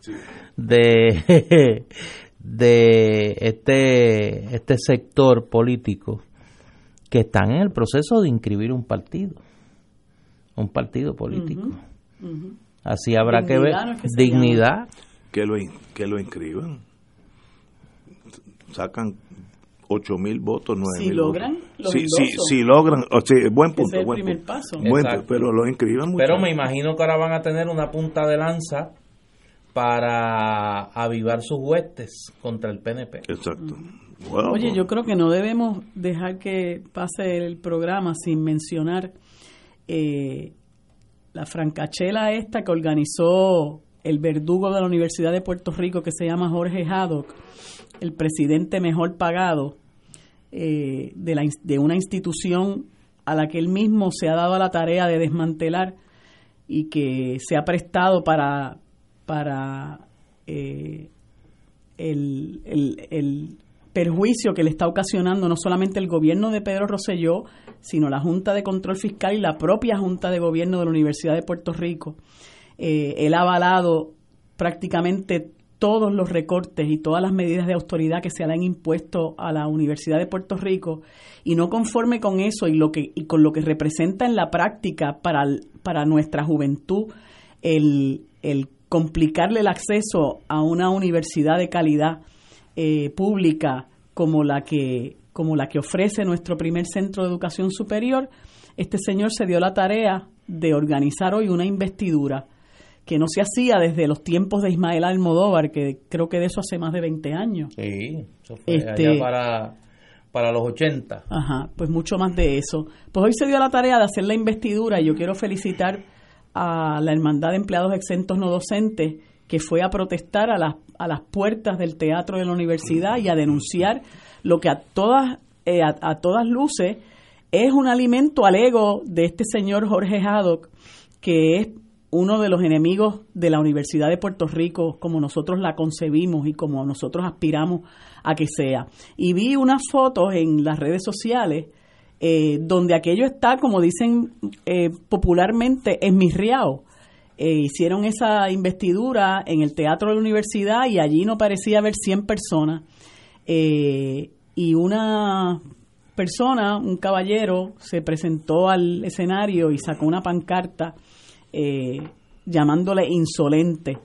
de, de este, este sector político que están en el proceso de inscribir un partido, un partido político. Así habrá que ver dignidad. Que lo, que lo inscriban. Sacan ocho mil votos, nueve si logran, votos. Si, si, logran, o sea, buen punto. Es el buen primer paso. pero lo inscriban Pero me imagino que ahora van a tener una punta de lanza para avivar sus huestes contra el PNP. Exacto. Oye, pues. yo creo que no debemos dejar que pase el programa sin mencionar eh, la francachela esta que organizó el verdugo de la Universidad de Puerto Rico que se llama Jorge Haddock, el presidente mejor pagado eh, de, una institución a la que él mismo se ha dado la tarea de desmantelar y que se ha prestado para, para eh, el, el, perjuicio que le está ocasionando no solamente el gobierno de Pedro Rosselló, sino la Junta de Control Fiscal y la propia Junta de Gobierno de la Universidad de Puerto Rico. Eh, él ha avalado prácticamente todos los recortes y todas las medidas de autoridad que se le han impuesto a la Universidad de Puerto Rico y no conforme con eso y lo que y con lo que representa en la práctica para, para nuestra juventud el, el complicarle el acceso a una universidad de calidad eh, pública como la que como la que ofrece nuestro primer centro de educación superior, este señor se dio la tarea de organizar hoy una investidura que no se hacía desde los tiempos de Ismael Almodóvar, que creo que de eso hace más de 20 años. Sí, eso fue este, para, para los 80. Ajá, pues mucho más de eso. Pues hoy se dio la tarea de hacer la investidura y yo quiero felicitar a la Hermandad de Empleados Exentos No Docentes que fue a protestar a las, a las puertas del teatro de la universidad y a denunciar lo que a todas, eh, a, todas luces es un alimento al ego de este señor Jorge Haddock, que es uno de los enemigos de la Universidad de Puerto Rico, como nosotros la concebimos y como nosotros aspiramos a que sea. Y vi unas fotos en las redes sociales eh, donde aquello está, como dicen eh, popularmente, esmirriado. Eh, hicieron esa investidura en el Teatro de la Universidad y allí no parecía haber 100 personas. Eh, y una persona, un caballero, se presentó al escenario y sacó una pancarta eh, llamándole insolente.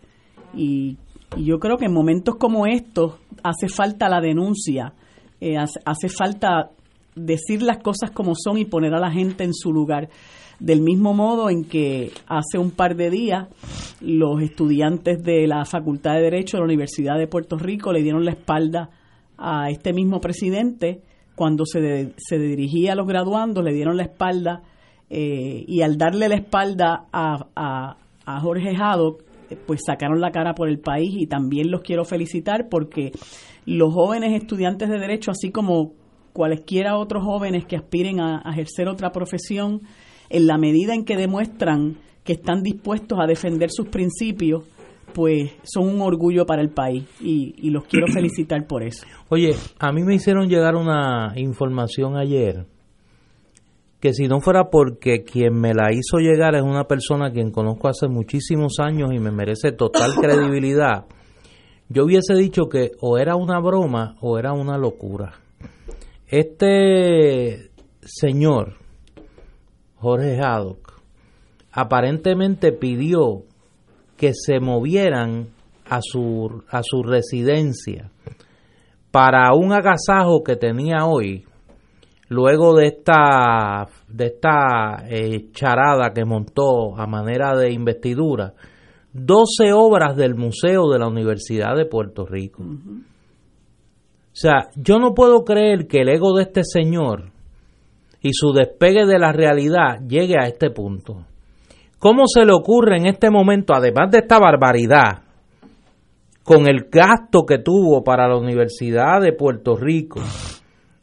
Y, yo creo que en momentos como estos hace falta la denuncia, eh, hace, falta decir las cosas como son y poner a la gente en su lugar. Del mismo modo en que hace un par de días los estudiantes de la Facultad de Derecho de la Universidad de Puerto Rico le dieron la espalda a este mismo presidente. Cuando se, se dirigía a los graduandos, le dieron la espalda eh, y al darle la espalda a, a, Jorge Haddock, eh, pues sacaron la cara por el país y también los quiero felicitar porque los jóvenes estudiantes de derecho, así como cualesquiera otros jóvenes que aspiren a, a ejercer otra profesión, en la medida en que demuestran que están dispuestos a defender sus principios, pues son un orgullo para el país y, y, los quiero felicitar por eso. Oye, a mí me hicieron llegar una información ayer que si no fuera porque quien me la hizo llegar es una persona a quien conozco hace muchísimos años y me merece total credibilidad, yo hubiese dicho que o era una broma o era una locura. Este señor, Jorge Haddock, aparentemente pidió que se movieran a su, a su residencia para un agasajo que tenía hoy, luego de esta, de esta eh, charada que montó a manera de investidura, 12 obras del Museo de la Universidad de Puerto Rico. O sea, yo no puedo creer que el ego de este señor y su despegue de la realidad llegue a este punto. ¿Cómo se le ocurre en este momento, además de esta barbaridad, con el gasto que tuvo para la Universidad de Puerto Rico,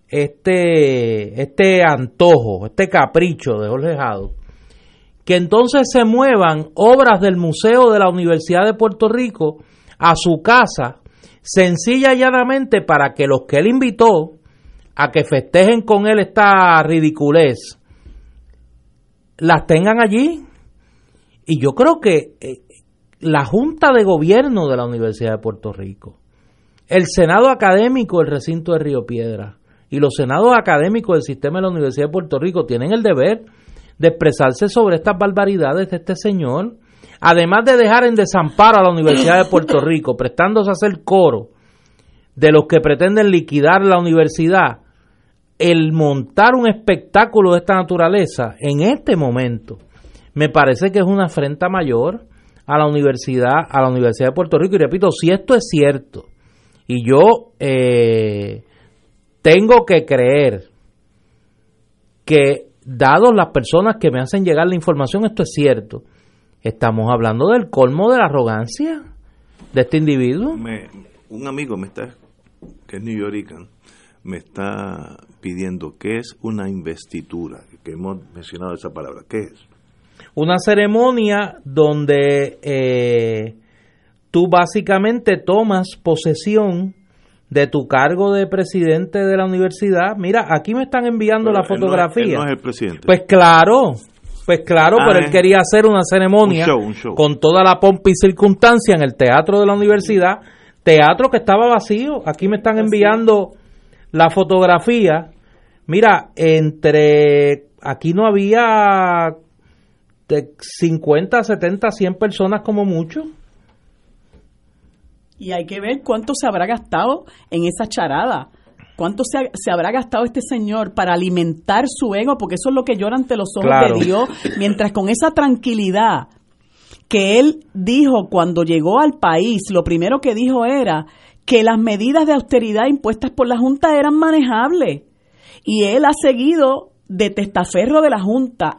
este, este antojo, este capricho de Jorge Jado, que entonces se muevan obras del Museo de la Universidad de Puerto Rico a su casa, sencilla y llanamente para que los que él invitó a que festejen con él esta ridiculez, las tengan allí. Y yo creo que eh, la Junta de Gobierno de la Universidad de Puerto Rico, el Senado Académico del recinto de Río Piedra y los senados académicos del sistema de la Universidad de Puerto Rico tienen el deber de expresarse sobre estas barbaridades de este señor, además de dejar en desamparo a la Universidad de Puerto Rico, prestándose a hacer coro de los que pretenden liquidar la universidad, el montar un espectáculo de esta naturaleza en este momento, me parece que es una afrenta mayor a la universidad, a la Universidad de Puerto Rico. Y repito, si esto es cierto, y yo eh, tengo que creer que, dados las personas que me hacen llegar la información, esto es cierto, estamos hablando del colmo de la arrogancia de este individuo. un amigo me está, que es New Yorker, me está pidiendo qué es una investidura, que hemos mencionado esa palabra, ¿qué es? Una ceremonia donde eh, tú básicamente tomas posesión de tu cargo de presidente de la universidad. Mira, aquí me están enviando la fotografía. no es, el presidente. Pues claro, pues claro, pero él quería hacer una ceremonia con toda la pompa y circunstancia en el teatro de la universidad, teatro que estaba vacío. Aquí me están enviando la fotografía. Mira, entre aquí no había de 50, 70, 100 personas como mucho. Y hay que ver cuánto se habrá gastado en esa charada. ¿Cuánto se, se, habrá gastado este señor para alimentar su ego? Porque eso es lo que llora ante los ojos de Dios. Mientras con esa tranquilidad que él dijo cuando llegó al país, lo primero que dijo era que las medidas de austeridad impuestas por la Junta eran manejables. Y él ha seguido de testaferro de la Junta,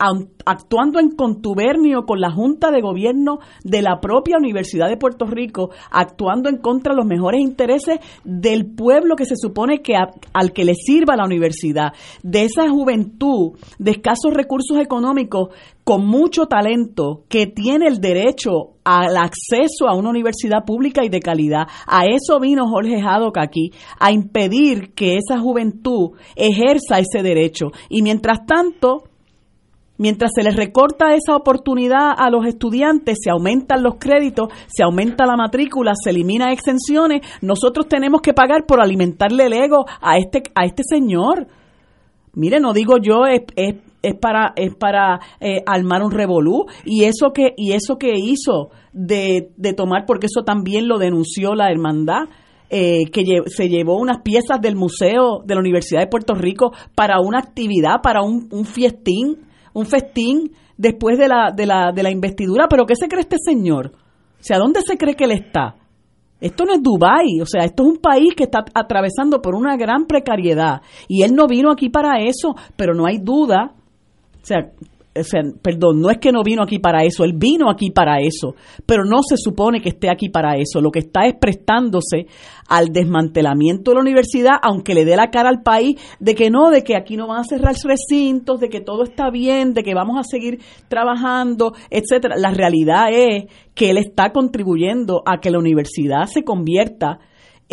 actuando en contubernio con la Junta de Gobierno de la propia Universidad de Puerto Rico, actuando en contra de los mejores intereses del pueblo que se supone que al que le sirva la universidad, de esa juventud de escasos recursos económicos con mucho talento que tiene el derecho al acceso a una universidad pública y de calidad. A eso vino Jorge Haddock aquí, a impedir que esa juventud ejerza ese derecho. Y mientras tanto, mientras se les recorta esa oportunidad a los estudiantes, se aumentan los créditos, se aumenta la matrícula, se eliminan exenciones, nosotros tenemos que pagar por alimentarle el ego a este, a este señor. Mire, no digo yo, es es para es para eh, armar un revolú. Y eso que y eso que hizo de, de tomar porque eso también lo denunció la hermandad eh, que se llevó unas piezas del museo de la Universidad de Puerto Rico para una actividad para un, un fiestín un festín después de la, de la de la investidura. Pero qué se cree este señor o sea dónde se cree que él está esto no es Dubái, o sea, esto es un país que está atravesando por una gran precariedad. Y él no vino aquí para eso, pero no hay duda o sea, perdón, no es que no vino aquí para eso, él vino aquí para eso, pero no se supone que esté aquí para eso. Lo que está es prestándose al desmantelamiento de la universidad, aunque le dé la cara al país de que no, de que aquí no van a cerrar recintos, de que todo está bien, de que vamos a seguir trabajando, etcétera. La realidad es que él está contribuyendo a que la universidad se convierta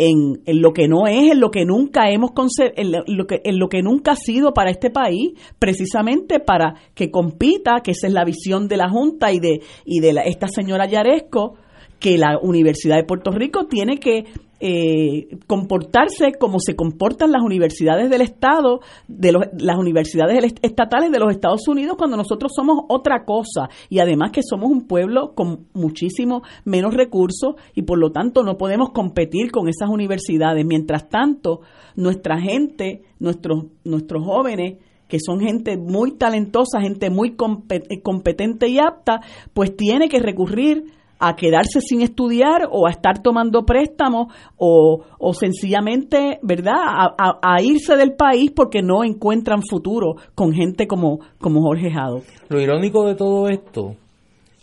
en, lo que no es, en lo que nunca hemos en lo que en lo que nunca ha sido para este país, precisamente para que compita, que esa es la visión de la Junta y de y de esta señora Yaresco, que la Universidad de Puerto Rico tiene que eh, comportarse como se comportan las universidades del Estado, de las universidades estatales de los Estados Unidos cuando nosotros somos otra cosa y además que somos un pueblo con muchísimo menos recursos y por lo tanto no podemos competir con esas universidades. Mientras tanto, nuestra gente, nuestros, nuestros jóvenes, que son gente muy talentosa, gente muy competente y apta, pues tiene que recurrir a quedarse sin estudiar o a estar tomando préstamos o, o sencillamente, ¿verdad?, a, irse del país porque no encuentran futuro con gente como, como Jorge Jado. Lo irónico de todo esto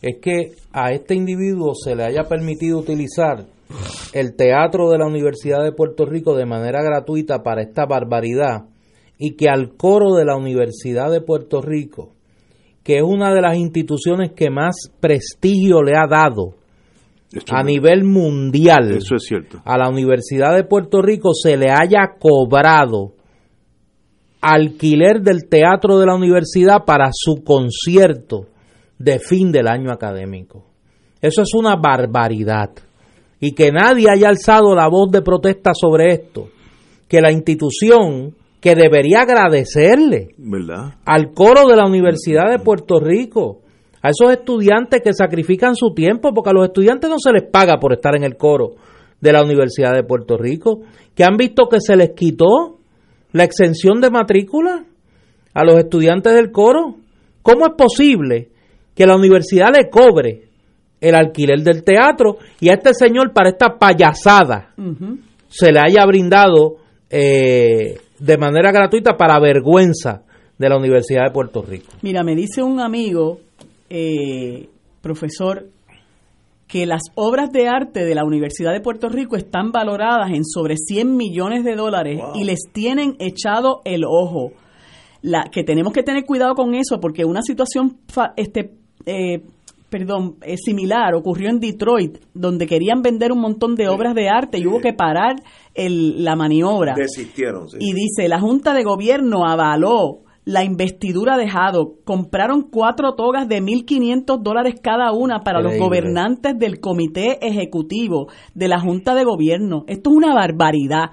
es que a este individuo se le haya permitido utilizar el teatro de la Universidad de Puerto Rico de manera gratuita para esta barbaridad y que al coro de la Universidad de Puerto Rico, que es una de las instituciones que más prestigio le ha dado a nivel mundial Eso es cierto. a la Universidad de Puerto Rico, se le haya cobrado alquiler del teatro de la universidad para su concierto de fin del año académico. Eso es una barbaridad. Y que nadie haya alzado la voz de protesta sobre esto. Que la institución que debería agradecerle ¿Verdad? al coro de la Universidad de Puerto Rico, a esos estudiantes que sacrifican su tiempo, porque a los estudiantes no se les paga por estar en el coro de la Universidad de Puerto Rico, que han visto que se les quitó la exención de matrícula a los estudiantes del coro. ¿Cómo es posible que la universidad le cobre el alquiler del teatro y a este señor para esta payasada se le haya brindado eh, de manera gratuita para vergüenza de la Universidad de Puerto Rico? Mira, me dice un amigo, eh, profesor, que las obras de arte de la Universidad de Puerto Rico están valoradas en sobre 100 millones de dólares y les tienen echado el ojo. La, que tenemos que tener cuidado con eso porque una situación fa- este eh, perdón eh, similar ocurrió en Detroit donde querían vender un montón de obras de arte y hubo que parar el- la maniobra Desistieron. sí. y dice, la Junta de Gobierno avaló la investidura de Haddock. Compraron cuatro togas de 1.500 dólares cada una para los gobernantes del Comité Ejecutivo de la Junta de Gobierno. Esto es una barbaridad.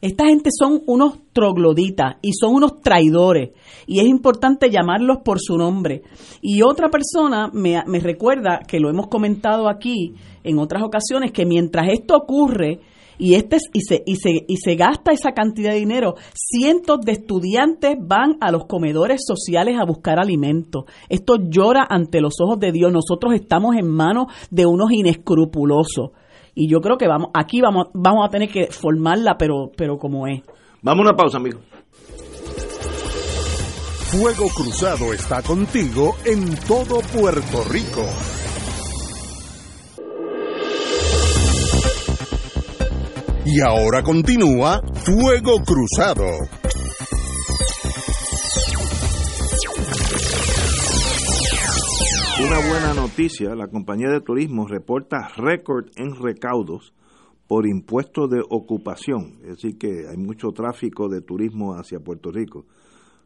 Esta gente son unos trogloditas y son unos traidores y es importante llamarlos por su nombre. Y otra persona me, me recuerda, que lo hemos comentado aquí en otras ocasiones, que mientras esto ocurre y, este, es- y, se, y, se, y se gasta esa cantidad de dinero, cientos de estudiantes van a los comedores sociales a buscar alimento. Esto llora ante los ojos de Dios. Nosotros estamos en manos de unos inescrupulosos. Y yo creo que vamos, aquí vamos, vamos a tener que formarla, pero, pero como es. Vamos a una pausa, amigo. Fuego Cruzado está contigo en todo Puerto Rico. Y ahora continúa Fuego Cruzado. Una buena noticia, la compañía de turismo reporta récord en recaudos por impuestos de ocupación, es decir que hay mucho tráfico de turismo hacia Puerto Rico.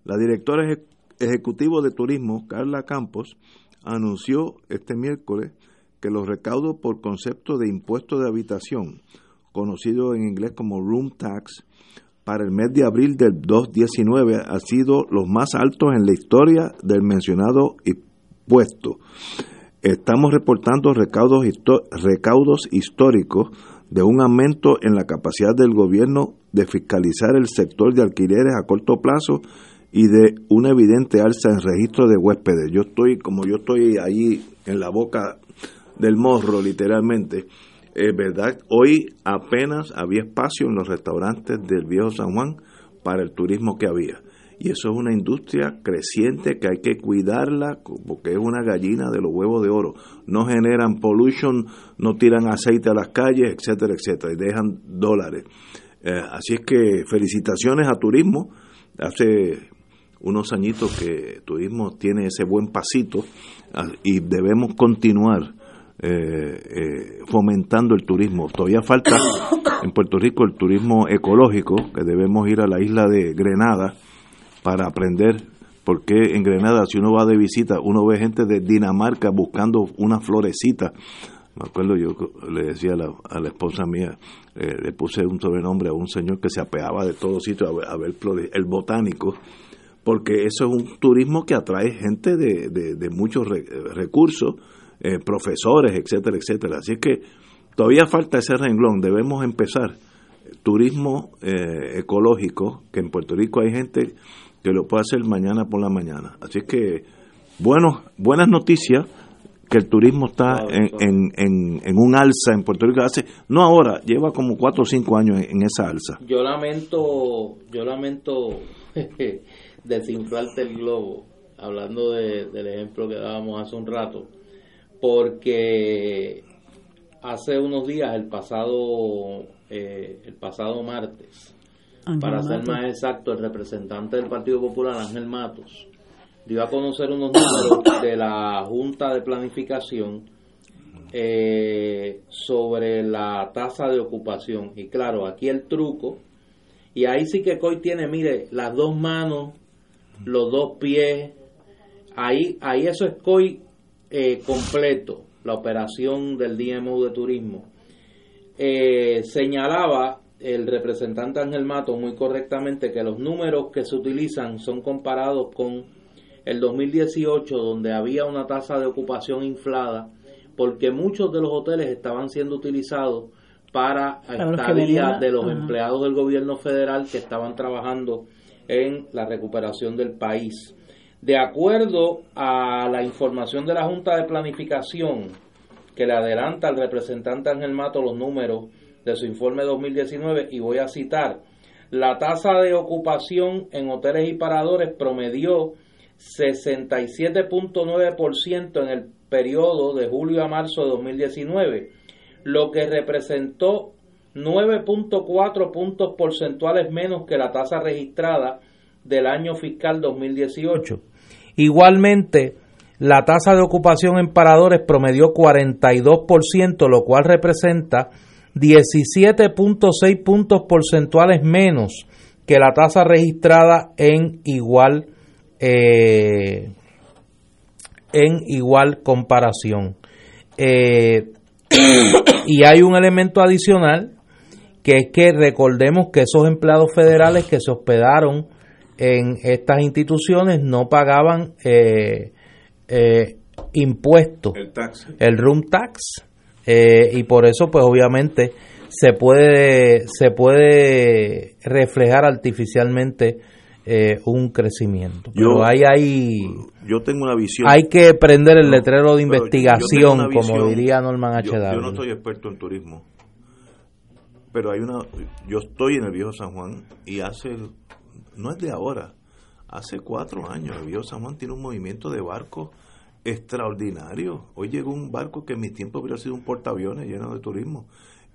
La directora eje- ejecutiva de turismo, Carla Campos, anunció este miércoles que los recaudos por concepto de impuesto de habitación, conocido en inglés como room tax, para el mes de abril del 2019 han sido los más altos en la historia del mencionado Estamos reportando recaudos, recaudos históricos de un aumento en la capacidad del gobierno de fiscalizar el sector de alquileres a corto plazo y de una evidente alza en registro de huéspedes. Yo estoy, como yo estoy ahí en la boca del morro, literalmente, es verdad, hoy apenas había espacio en los restaurantes del viejo San Juan para el turismo que había. Y eso es una industria creciente que hay que cuidarla porque es una gallina de los huevos de oro. No generan pollution, no tiran aceite a las calles, etcétera, etcétera, y dejan dólares. Eh, así es que felicitaciones a turismo. Hace unos añitos que turismo tiene ese buen pasito ah, y debemos continuar eh, eh, fomentando el turismo. Todavía falta en Puerto Rico el turismo ecológico, que debemos ir a la isla de Grenada para aprender por qué en Grenada, si uno va de visita, uno ve gente de Dinamarca buscando una florecita. Me acuerdo, yo le decía a la, esposa mía, eh, le puse un sobrenombre a un señor que se apeaba de todos sitios a ver, a ver el botánico, porque eso es un turismo que atrae gente de, de, muchos re- recursos, eh, profesores, etcétera, etcétera. Así que todavía falta ese renglón, debemos empezar. Turismo eh, ecológico, que en Puerto Rico hay gente que lo puede hacer mañana por la mañana. Así que, bueno, buenas noticias que el turismo está en, en, en, en un alza en Puerto Rico hace, no ahora, lleva como cuatro o cinco años en, en esa alza. Yo lamento, yo lamento desinflarte el globo, hablando de- del ejemplo que dábamos hace un rato, porque hace unos días, el pasado, eh, el pasado martes, para ser más exacto, el representante del Partido Popular, Ángel Matos, dio a conocer unos números de la Junta de Planificación eh, sobre la tasa de ocupación. Y claro, aquí el truco, y ahí sí que COI tiene, mire, las dos manos, los dos pies, ahí, ahí eso es COI eh, completo, la operación del DMO de turismo. Eh, señalaba el representante Ángel Mato muy correctamente que los números que se utilizan son comparados con el 2018 donde había una tasa de ocupación inflada porque muchos de los hoteles estaban siendo utilizados para, estadía de los empleados del gobierno federal que estaban trabajando en la recuperación del país. De acuerdo a la información de la Junta de Planificación, que le adelanta al representante Ángel Mato los números de su informe 2019, y voy a citar, la tasa de ocupación en hoteles y paradores promedió 67.9% en el periodo de julio a marzo de 2019, lo que representó 9.4 puntos porcentuales menos que la tasa registrada del año fiscal 2018. Igualmente, la tasa de ocupación en paradores promedió 42%, lo cual representa 17.6 puntos porcentuales menos que la tasa registrada en igual eh, en igual comparación. Eh, y hay un elemento adicional que es que recordemos que esos empleados federales que se hospedaron en estas instituciones no pagaban eh, eh, impuestos, el, tax. el room tax, y por eso pues obviamente se puede, se puede reflejar artificialmente eh, un crecimiento. Pero hay, hay, yo tengo una visión. Hay que prender el letrero de investigación, como diría Norman H. Yo, yo, no estoy experto en turismo, pero hay una. Yo estoy en el Viejo San Juan y hace. No es de ahora, hace cuatro años. El Viejo San Juan tiene un movimiento de barcos extraordinario. Hoy llegó un barco que en mi tiempo hubiera sido un portaaviones lleno de turismo.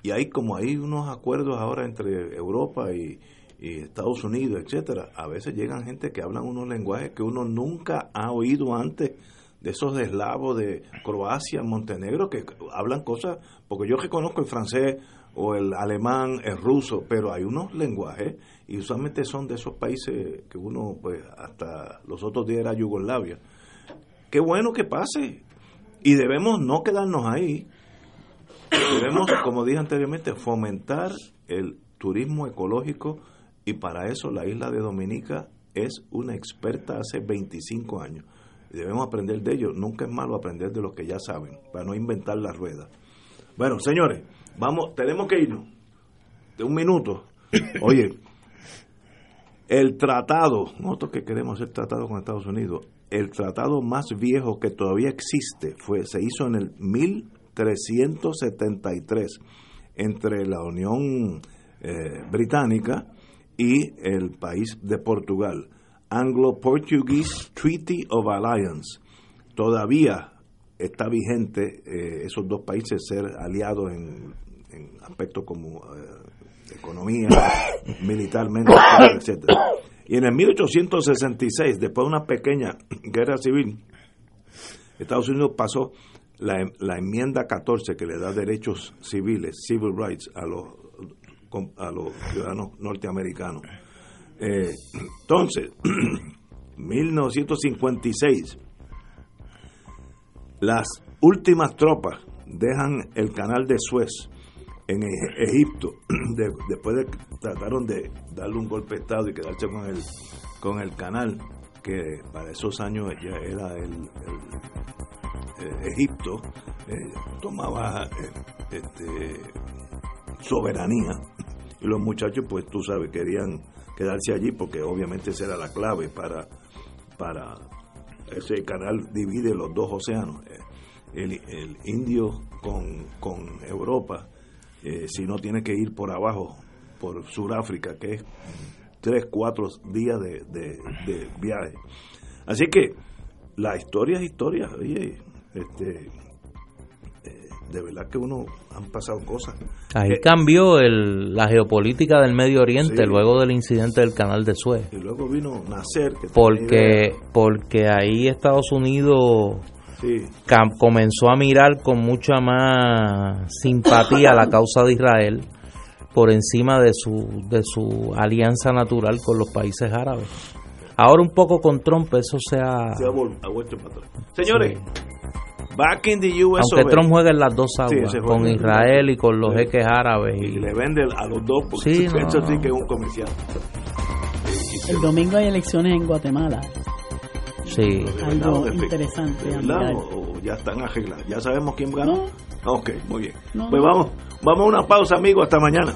Y hay como hay unos acuerdos ahora entre Europa y, Estados Unidos, etcétera, a veces llegan gente que hablan unos lenguajes que uno nunca ha oído antes de esos eslavos de Croacia, Montenegro, que hablan cosas, porque yo reconozco el francés o el alemán, el ruso, pero hay unos lenguajes y usualmente son de esos países que uno, pues hasta los otros días era Yugoslavia. Qué bueno que pase y debemos no quedarnos ahí. Debemos, como dije anteriormente, fomentar el turismo ecológico y para eso la isla de Dominica es una experta hace 25 años. Debemos aprender de ellos. Nunca es malo aprender de los que ya saben, para no inventar la rueda. Bueno, señores, vamos, tenemos que irnos. De un minuto. Oye, el tratado, nosotros que queremos hacer tratado con Estados Unidos, el tratado más viejo que todavía existe fue se hizo en el 1373 entre la Unión eh, Británica y el país de Portugal. Anglo-Portuguese Treaty of Alliance. Todavía está vigente eh, esos dos países ser aliados en, aspectos como eh, economía, militarmente, etc. Y en el 1866, después de una pequeña guerra civil, Estados Unidos pasó la, la enmienda 14 que le da derechos civiles, civil rights, a los a los ciudadanos norteamericanos. Eh, entonces, 1956, las últimas tropas dejan el canal de Suez en e-, Egipto, después de trataron de darle un golpe de Estado y quedarse con el, con el canal, que para esos años ya era el, eh, Egipto, eh, tomaba este, soberanía. Y los muchachos, pues tú sabes, querían quedarse allí porque obviamente esa era la clave para, para ese canal divide los dos océanos, eh, el, el Indio con, con Europa, eh, si no tiene que ir por abajo, por Sudáfrica, que es tres, cuatro días de, de, viaje. Así que la historia es historia, oye, este, eh, de verdad que uno han pasado cosas. Ahí Eh, cambió el, la geopolítica del Medio Oriente Sí. luego del incidente del canal de Suez. y luego vino Nacer, que Porque, porque ahí Estados Unidos Sí, comenzó a mirar con mucha más simpatía la causa de Israel por encima de su, de su alianza natural con los países árabes. Ahora un poco con Trump eso se ha... se ha vol- ha vuelto para atrás. Señores, back in the US Aunque Trump juega en las dos aguas, con Israel y con los Sí. jeques árabes. y Y, le vende a los dos, porque Sí, eso no. sí que es un comercial. El domingo hay elecciones en Guatemala. Sí. Algo interesante o, ya están arregladas. Ya sabemos quién ganó. No. Ok, muy bien. No. Pues vamos, vamos a una pausa, amigos. Hasta mañana.